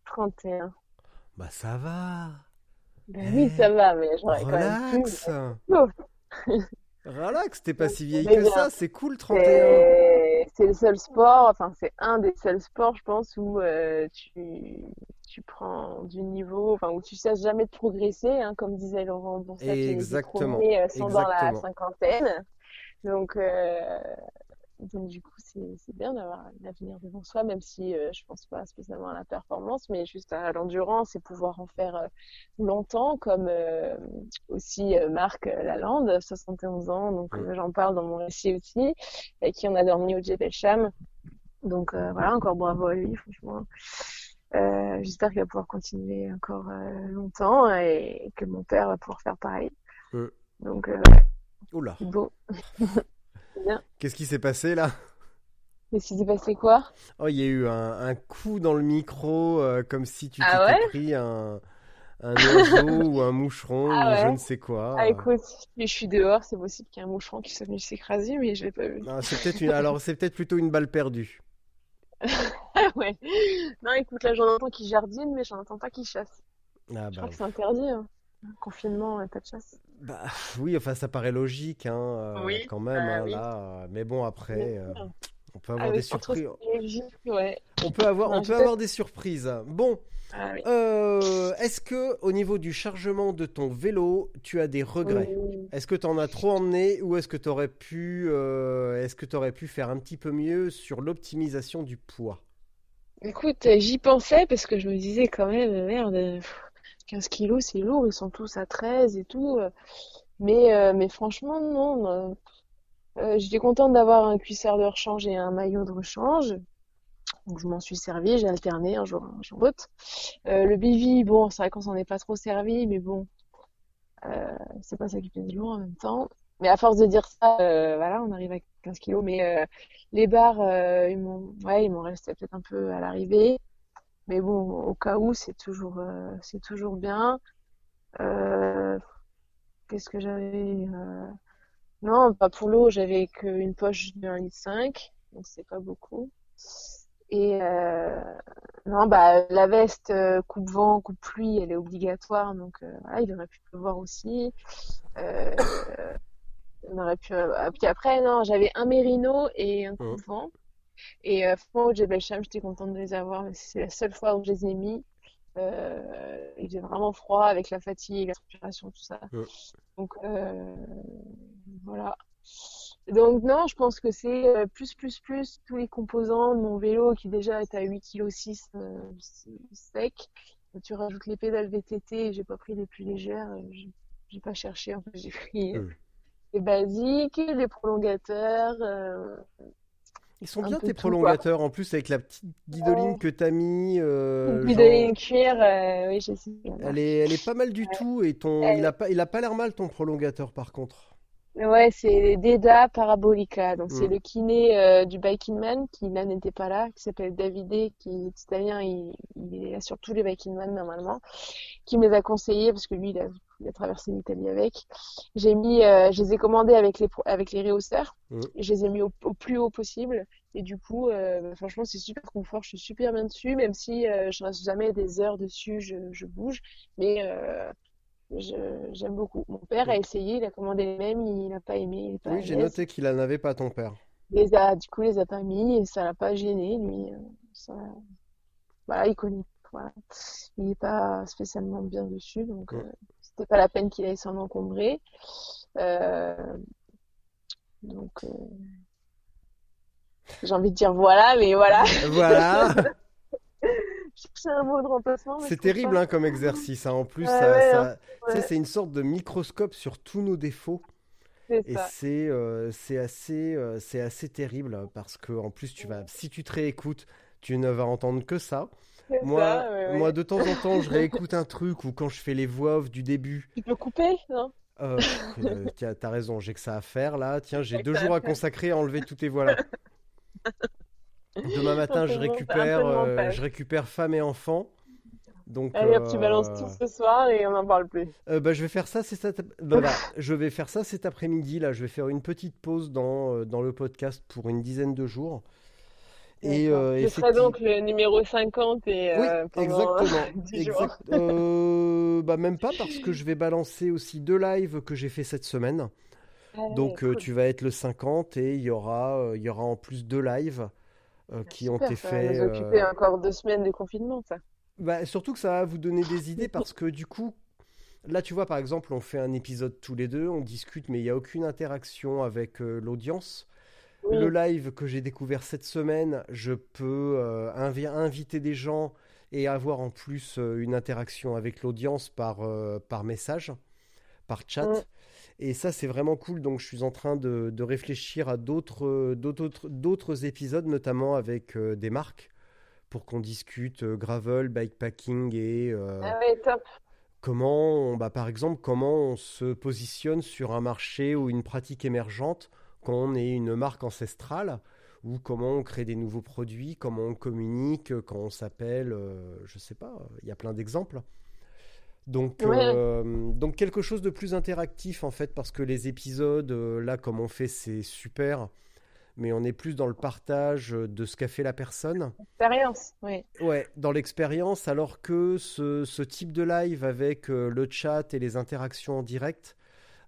Speaker 4: 31.
Speaker 3: Bah ça va.
Speaker 4: Ben
Speaker 3: Eh,
Speaker 4: oui, ça va, mais j'aurais quand même.
Speaker 3: Relax. Relax, t'es pas si vieille que
Speaker 4: bien.
Speaker 3: ça, c'est cool 31.
Speaker 4: C'est le seul sport, enfin c'est un des seuls sports, je pense, où euh, tu, tu prends du niveau, enfin où tu cesses jamais de progresser, hein, comme disait Laurent Bonsat, les- les
Speaker 3: Exactement,
Speaker 4: premiers euh, sont dans la cinquantaine. Donc, euh, donc du coup, c'est bien d'avoir l'avenir devant soi, même si euh, je pense pas spécialement à la performance, mais juste à l'endurance et pouvoir en faire euh, longtemps, comme euh, aussi euh, Marc Lalande, 71 ans, donc j'en parle dans mon récit aussi, avec qui on a dormi au Djebel Cham. Donc voilà, encore bravo à lui, franchement. J'espère qu'il va pouvoir continuer encore longtemps et que mon père va pouvoir faire pareil. Donc
Speaker 3: Oula,
Speaker 4: c'est beau.
Speaker 3: Qu'est-ce qui s'est passé là?
Speaker 4: Mais s'il s'est passé quoi?
Speaker 3: Oh, il y a eu un, un coup dans le micro, euh, comme si tu
Speaker 4: Ah
Speaker 3: t'étais
Speaker 4: ouais?
Speaker 3: pris un, un oiseau ou un moucheron
Speaker 4: Ah
Speaker 3: ou je ne sais quoi.
Speaker 4: Ah écoute, je suis dehors, c'est possible qu'il y ait un moucheron qui soit venu s'écraser, mais je l'ai pas vu.
Speaker 3: Non, c'est peut-être une... Alors, c'est peut-être plutôt une balle perdue.
Speaker 4: Ah ouais. Non, écoute, là j'en entends qui jardine, mais j'en entends pas qui chasse.
Speaker 3: Ah
Speaker 4: Je
Speaker 3: bah,
Speaker 4: crois que c'est interdit. Hein. Confinement, pas de chasse.
Speaker 3: bah, oui, enfin, ça paraît logique, hein, euh,
Speaker 4: Oui,
Speaker 3: quand même,
Speaker 4: bah
Speaker 3: hein,
Speaker 4: oui.
Speaker 3: là. euh, Mais bon, après, euh, on peut avoir
Speaker 4: Ah
Speaker 3: des surprises.
Speaker 4: ouais.
Speaker 3: On peut avoir,
Speaker 4: Non,
Speaker 3: on peut avoir des surprises. Bon,
Speaker 4: Ah oui.
Speaker 3: euh, est-ce que au niveau du chargement de ton vélo, tu as des regrets?
Speaker 4: Oui.
Speaker 3: Est-ce que tu en as trop emmené ou est-ce que tu aurais pu, euh, est-ce que tu aurais pu faire un petit peu mieux sur l'optimisation du poids?
Speaker 4: Écoute, j'y pensais parce que je me disais quand même, merde, pff, 15 kilos c'est lourd, ils sont tous à 13 et tout. euh. Mais, euh, mais franchement, non. euh, j'étais contente d'avoir un cuissard de rechange et un maillot de rechange. Donc je m'en suis servi, j'ai alterné un jour un jour l'autre. Le bivy, bon, c'est vrai qu'on s'en est pas trop servi, mais bon, c'est pas ça qui pèse lourd en même temps. Mais à force de dire ça, voilà, on arrive à 15 kilos. Mais les m'ont, ouais, ils m'en restait peut-être un peu à l'arrivée. Mais bon, au cas où, c'est toujours, euh, c'est toujours bien. Euh, qu'est-ce que j'avais? euh, Non, pas pour l'eau, j'avais qu'une poche de 1,5 litre, donc c'est pas beaucoup. Et euh, non, bah la veste euh, coupe-vent, coupe-pluie, elle est obligatoire, donc euh, voilà, il aurait pu pleuvoir aussi. Euh, on aurait pu. puis après, non, j'avais un mérino et un
Speaker 3: Mhm.
Speaker 4: coupe-vent. Et euh, franchement, au Jebel Cham, j'étais contente de les avoir, mais c'est la seule fois où je les ai mis. Euh, il faisait vraiment froid avec la fatigue, la transpiration, tout ça. Donc euh, voilà. Donc non, je pense que c'est euh, plus, plus, plus tous les composants de mon vélo qui déjà est à 8,6 kg sec. Tu rajoutes les pédales VTT, j'ai pas pris les plus légères, j'ai pas cherché, en fait, j'ai pris
Speaker 3: Mm.
Speaker 4: les basiques, les prolongateurs,
Speaker 3: Ils sont bien tes
Speaker 4: quoi.
Speaker 3: prolongateurs en plus avec la petite guidoline
Speaker 4: Ouais.
Speaker 3: que t'as mis. euh, genre,
Speaker 4: guidoline cuir, euh, oui, j'ai essayé.
Speaker 3: elle est, elle est pas mal du tout et ton,
Speaker 4: Elle-
Speaker 3: il a pas, il a pas l'air mal ton prolongateur par contre.
Speaker 4: Ouais, c'est Deda Parabolica. Donc, c'est
Speaker 3: Mm.
Speaker 4: le kiné euh, du Biking Man qui là n'était pas là, qui s'appelle Davide, qui est italien. Il, il est là sur tous les Biking Man normalement, qui me les a conseillés parce que lui, il a, il a traversé l'Italie avec. J'ai mis, euh, je les ai commandés avec les, avec les réhausseurs.
Speaker 3: Mm.
Speaker 4: Je les ai mis au, au plus haut possible. Et du coup, euh, bah, franchement, c'est super confort. Je suis super bien dessus, même si euh, je reste jamais des heures dessus, je, je bouge. Mais euh, j'aime beaucoup. Mon père a essayé, il a commandé les mêmes, il n'a pas aimé, pas
Speaker 3: Oui, j'ai noté qu'il en avait pas ton père.
Speaker 4: Les a, du coup, il les a pas mis et ça l'a pas gêné, lui. Ça, voilà, il connaît, voilà. Il est pas spécialement bien dessus, donc
Speaker 3: Mm.
Speaker 4: C'était pas la peine qu'il aille s'en encombrer. Euh, donc, euh, j'ai envie de dire voilà, mais voilà.
Speaker 3: Voilà.
Speaker 4: C'est un mot de remplacement. mais
Speaker 3: C'est
Speaker 4: je trouve
Speaker 3: terrible hein, comme exercice. hein. En plus,
Speaker 4: Ouais,
Speaker 3: ça,
Speaker 4: ouais, ouais.
Speaker 3: c'est une sorte de microscope sur tous nos défauts. Et c'est euh, c'est assez, euh, c'est assez terrible parce que en plus, tu vas, si tu te réécoutes, tu ne vas entendre que ça. Moi,
Speaker 4: ça, ouais, ouais.
Speaker 3: moi, de temps en temps, je réécoute un truc ou quand je fais les voix off du début.
Speaker 4: Tu peux couper, non?
Speaker 3: Euh, euh, tiens, t'as raison, j'ai que ça à faire là. Tiens, j'ai deux
Speaker 4: à
Speaker 3: jours à consacrer à enlever toutes tes voix là. Demain matin, je récupère, euh, je récupère femme et enfant. Donc,
Speaker 4: Allez hop, tu
Speaker 3: euh,
Speaker 4: balances tout ce soir et on n'en parle plus.
Speaker 3: euh, bah, je vais faire ça, c'est cet... bah, bah, je vais faire ça cet après-midi là. Je vais faire une petite pause dans, dans le podcast pour une dizaine de jours. Et euh,
Speaker 4: Ce
Speaker 3: effective-
Speaker 4: donc le numéro 50 et
Speaker 3: Oui,
Speaker 4: euh,
Speaker 3: exactement.
Speaker 4: 10 jours.
Speaker 3: Exact- euh, bah même pas parce que je vais balancer aussi deux lives que j'ai fait cette semaine.
Speaker 4: Ah
Speaker 3: Donc euh,
Speaker 4: cool.
Speaker 3: tu vas être le 50 et il y aura, il y aura en plus deux lives euh, qui ont été
Speaker 4: ça va
Speaker 3: faits.
Speaker 4: nous occuper encore deux semaines de confinement, ça.
Speaker 3: bah, surtout que ça va vous donner des idées parce que du coup, là tu vois par exemple, on fait un épisode tous les deux, on discute mais il n'y a aucune interaction avec l'audience.
Speaker 4: Oui.
Speaker 3: Le live que j'ai découvert cette semaine, je peux euh, invi- inviter des gens et avoir en plus euh, une interaction avec l'audience par, euh, par message, par chat.
Speaker 4: Mm.
Speaker 3: Et ça, c'est vraiment cool. Donc, je suis en train de, de réfléchir à d'autres, épisodes, notamment avec des marques, pour qu'on discute gravel, bikepacking et
Speaker 4: Ah ouais, top.
Speaker 3: comment, on- bah, par exemple, comment on se positionne sur un marché ou une pratique émergente quand on est une marque ancestrale, ou comment on crée des nouveaux produits, comment on communique quand on s'appelle, euh, je sais pas, il y a plein d'exemples. Donc,
Speaker 4: Ouais.
Speaker 3: euh, donc quelque chose de plus interactif en fait, parce que les épisodes, euh, là, comme on fait, c'est super, mais on est plus dans le partage de ce qu'a fait la personne.
Speaker 4: Expérience, oui.
Speaker 3: Ouais, dans l'expérience, alors que ce, ce type de live avec euh, le chat et les interactions en direct,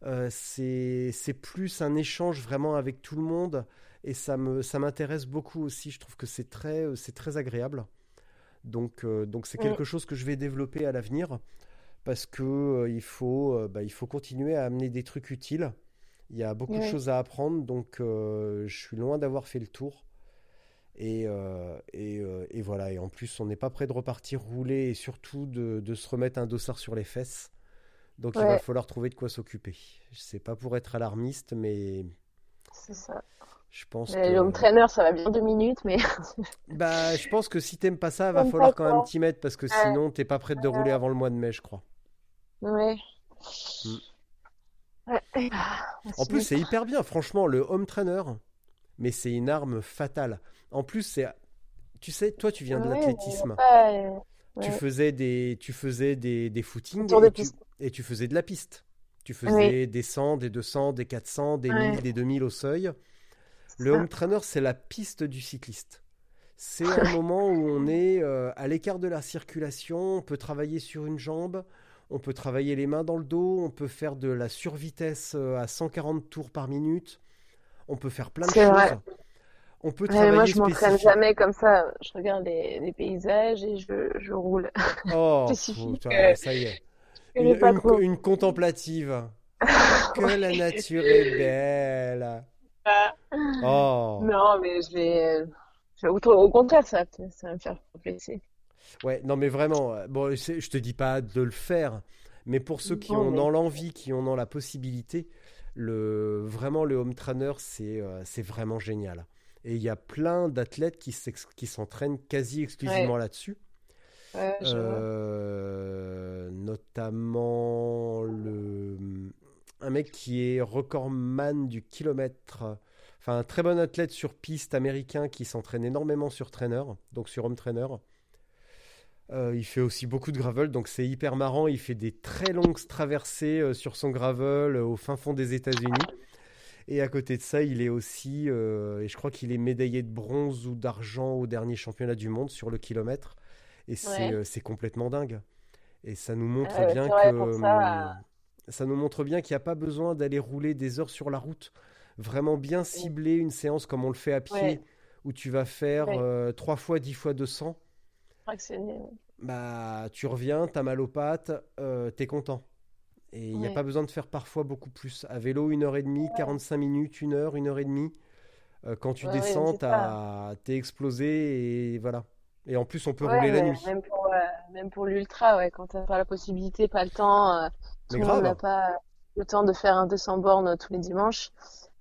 Speaker 3: euh, c'est, plus un échange vraiment avec tout le monde et ça me, ça m'intéresse beaucoup aussi. Je trouve que c'est très, euh, c'est très agréable. Donc, euh, donc c'est
Speaker 4: Mm.
Speaker 3: quelque chose que je vais développer à l'avenir parce que euh, il faut, bah, il faut continuer à amener des trucs utiles. Il y a beaucoup de choses à apprendre, donc je suis loin d'avoir fait le tour. Et, et, et voilà, et en plus, on n'est pas prêt de repartir rouler et surtout de, de se remettre un dossard sur les fesses. Donc il va falloir trouver de quoi s'occuper. C'est pas pour être alarmiste, mais
Speaker 4: C'est ça.
Speaker 3: je pense que...
Speaker 4: Le home trainer, ça va bien deux minutes, mais
Speaker 3: Bah, je pense que si t'aimes pas ça, va falloir quand même t'y mettre parce que sinon t'es pas prête de rouler avant le mois de mai, je crois.
Speaker 4: ouais.
Speaker 3: Mm.
Speaker 4: Ouais. Ah,
Speaker 3: En plus, c'est hyper bien, franchement, le home trainer, mais c'est une arme fatale. En plus, c'est... Tu sais, toi, tu viens de
Speaker 4: Ouais,
Speaker 3: l'athlétisme.
Speaker 4: euh,
Speaker 3: Tu faisais des, tu faisais des, des footings tu. Et tu faisais de la piste. Tu faisais des 100, des 200, des 400, des
Speaker 4: Ouais.
Speaker 3: 1000, des 2000 au seuil. Le home trainer, c'est la piste du cycliste. C'est un moment où on est euh, à l'écart de la circulation, on peut travailler sur une jambe, on peut travailler les mains dans le dos, on peut faire de la survitesse euh, à 140 tours par minute, on peut faire plein de choses.
Speaker 4: vrai.
Speaker 3: On peut
Speaker 4: mais moi,
Speaker 3: travailler
Speaker 4: je m'entraîne jamais comme ça. Je regarde les, les paysages et je, je roule.
Speaker 3: Oh, putain,
Speaker 4: euh,
Speaker 3: ça y est. Une,
Speaker 4: pas
Speaker 3: une-
Speaker 4: trop.
Speaker 3: une contemplative. Que la nature est belle. Oh.
Speaker 4: Non, mais je vais. je vais- Au, au contraire, ça, ça va me faire progresser.
Speaker 3: Ouais, non mais vraiment, euh, bon, je te dis pas de le faire, mais pour ceux qui en ont l'envie, qui en ont la possibilité, le, vraiment le home trainer, c'est euh, vraiment génial. Et il y a plein d'athlètes qui s'entraînent quasi exclusivement là-dessus. Euh, notamment un mec qui est recordman du kilomètre, enfin un très bon athlète sur piste américain qui s'entraîne énormément sur trainer, donc sur home trainer. Euh, il fait aussi beaucoup de gravel, donc c'est hyper marrant. Il fait des très longues traversées euh, sur son gravel au fin fond des États-Unis. Et à côté de ça, il est aussi, et je crois qu'il est médaillé de bronze ou d'argent au dernier championnat du monde sur le kilomètre. Et
Speaker 4: Ouais.
Speaker 3: euh, c'est complètement dingue. Et ça nous montre
Speaker 4: Ah ouais,
Speaker 3: bien que
Speaker 4: ça,
Speaker 3: hum, ça nous montre bien qu'il n'y a pas besoin d'aller rouler des heures sur la route. Vraiment bien cibler une séance comme on le fait à pied,
Speaker 4: Ouais.
Speaker 3: où tu vas faire euh, 3 fois 10 fois 200.
Speaker 4: je crois que c'est.
Speaker 3: Bah, tu reviens, t'as mal aux pattes, euh, t'es content. Et il n'y a pas besoin de faire parfois beaucoup plus. À vélo, une heure et demie, 45 minutes, une heure, une heure et demie. Euh, quand tu descends, t'es explosé et voilà. Et en plus, on peut
Speaker 4: Ouais,
Speaker 3: rouler la nuit.
Speaker 4: même pour, euh, même pour l'ultra, ouais, quand t'as pas la possibilité, pas le temps, euh, tout le monde n'a pas le temps de faire un 200 bornes tous les dimanches.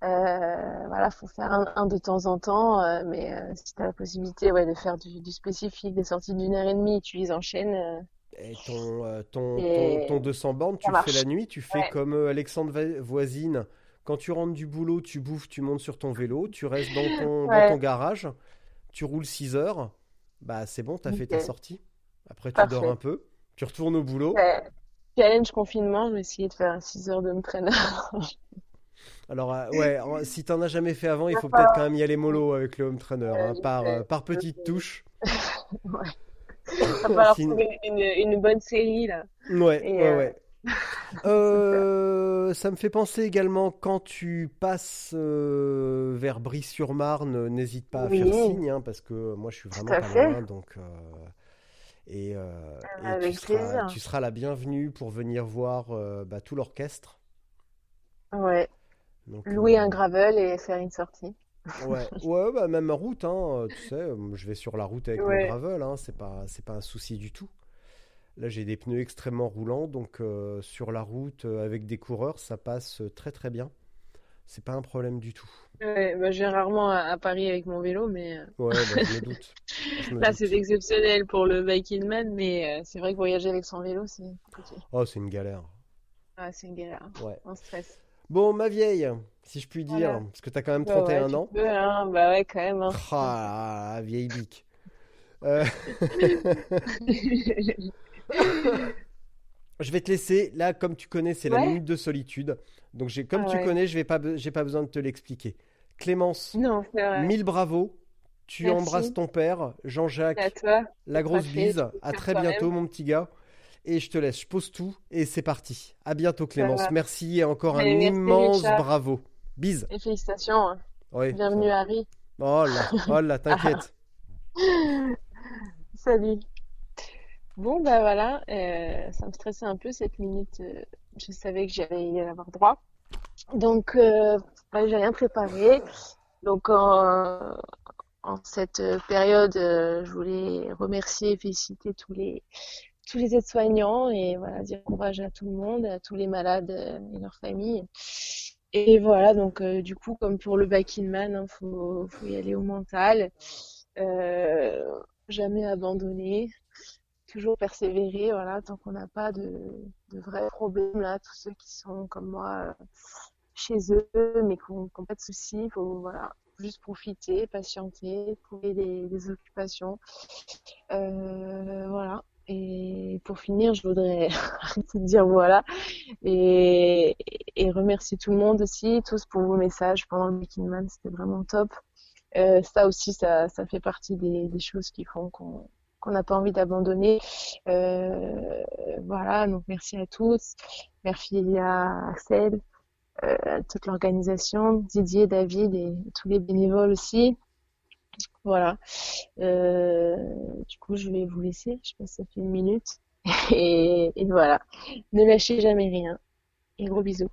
Speaker 4: Euh, voilà, faut faire un, un de temps en temps, euh, mais euh, si t'as la possibilité, ouais, de faire du, du spécifique, des sorties d'une heure et demie, tu les enchaînes.
Speaker 3: Et ton, ton, ton,
Speaker 4: Et
Speaker 3: ton 200 bornes, tu le fais la nuit, tu fais
Speaker 4: Ouais.
Speaker 3: comme Alexandre Voisine. Quand tu rentres du boulot, tu bouffes, tu montes sur ton vélo, tu restes dans ton, dans ton garage, tu roules 6 heures, bah c'est bon, t'as fait ta sortie. Après, tu
Speaker 4: Parfait.
Speaker 3: dors un peu, tu retournes au boulot.
Speaker 4: Ouais. Challenge confinement, je vais essayer de faire 6 heures de home trainer.
Speaker 3: Alors, euh, ouais, si t'en as jamais fait avant, il faut
Speaker 4: Pas-
Speaker 3: peut-être quand même y aller mollo avec le home trainer, hein, par, euh, par petites touches.
Speaker 4: Ouais. Va
Speaker 3: Sinon-
Speaker 4: trouver une, une bonne série, là.
Speaker 3: Ouais,
Speaker 4: Et,
Speaker 3: ouais,
Speaker 4: euh,
Speaker 3: ouais. Euh, ça me fait penser également quand tu passes euh, vers Brie-sur-Marne, n'hésite pas à
Speaker 4: Oui.
Speaker 3: faire signe, hein, parce que moi je suis vraiment pas
Speaker 4: fait.
Speaker 3: loin, donc euh, et, euh, tu seras,
Speaker 4: plaisir.
Speaker 3: tu seras la bienvenue pour venir voir euh, bah, tout l'orchestre.
Speaker 4: Ouais.
Speaker 3: Donc,
Speaker 4: Louer
Speaker 3: euh,
Speaker 4: un gravel et faire une sortie.
Speaker 3: Ouais, ouais, bah même route, hein, tu sais, je vais sur la route avec mon gravel, hein, c'est pas, c'est pas un souci du tout. Là, j'ai des pneus extrêmement roulants, donc euh, sur la route euh, avec des coureurs, ça passe euh, très très bien. C'est pas un problème du tout.
Speaker 4: Ouais, bah, je vais rarement à, à Paris avec mon vélo, mais
Speaker 3: Ouais, bah, je me doute. Je me
Speaker 4: là c'est exceptionnel pour le Biking Man, mais euh, c'est vrai que voyager avec son vélo, c'est compliqué.
Speaker 3: Oh, c'est une galère.
Speaker 4: Ah, c'est une galère,
Speaker 3: Ouais.
Speaker 4: un stress.
Speaker 3: Bon, ma vieille, si je puis dire,
Speaker 4: Voilà.
Speaker 3: parce que t'as quand même
Speaker 4: Bah ouais,
Speaker 3: 31
Speaker 4: tu
Speaker 3: ans.
Speaker 4: peux, hein, bah ouais, quand même, hein.
Speaker 3: Ah, vieille bique. Je vais te laisser. Là, comme tu connais, c'est la minute de solitude. Donc, j'ai, comme
Speaker 4: Ah
Speaker 3: tu connais, je vais pas, j'ai pas besoin de te l'expliquer. Clémence,
Speaker 4: Non,
Speaker 3: mille bravos. Tu
Speaker 4: Merci.
Speaker 3: embrasses ton père, Jean-Jacques, la grosse
Speaker 4: fait,
Speaker 3: bise. À très bientôt, mon petit gars. Et je te laisse. Je pose tout et c'est parti. À bientôt, Clémence. Merci et encore un
Speaker 4: merci,
Speaker 3: immense
Speaker 4: Richard.
Speaker 3: bravo. Bise.
Speaker 4: Et félicitations. hein.
Speaker 3: Oui.
Speaker 4: Bienvenue, Harry.
Speaker 3: Oh là, oh là, t'inquiète.
Speaker 4: Salut. Bon, bah voilà, euh, ça me stressait un peu cette minute. euh, je savais que j'allais y avoir droit. Donc, euh, ouais, j'ai rien préparé. Donc, en, en cette période, euh, je voulais remercier et féliciter tous les, tous les aides-soignants et voilà, dire courage à tout le monde, à tous les malades euh, et leurs familles. Et voilà, donc euh, du coup, comme pour le back in man, hein, faut, faut y aller au mental. Euh, jamais abandonner, toujours persévérer, voilà, tant qu'on n'a pas de, de vrais problèmes là, tous ceux qui sont comme moi euh, chez eux, mais qui n'ont pas de soucis, faut voilà, juste profiter, patienter, trouver des, des occupations. Euh, voilà. Et pour finir, je voudrais arrêter de dire voilà et, et remercier tout le monde aussi, tous pour vos messages pendant le Weekend Man, c'était vraiment top. Euh, ça aussi, ça, ça fait partie des, des choses qui font qu'on qu'on n'a pas envie d'abandonner. Euh, voilà, donc merci à tous. Merci à Axel, euh, à toute l'organisation, Didier, David et tous les bénévoles aussi. Voilà. Euh, du coup, je vais vous laisser. Je pense que ça fait une minute. Et, voilà. Ne lâchez jamais rien. Et gros bisous.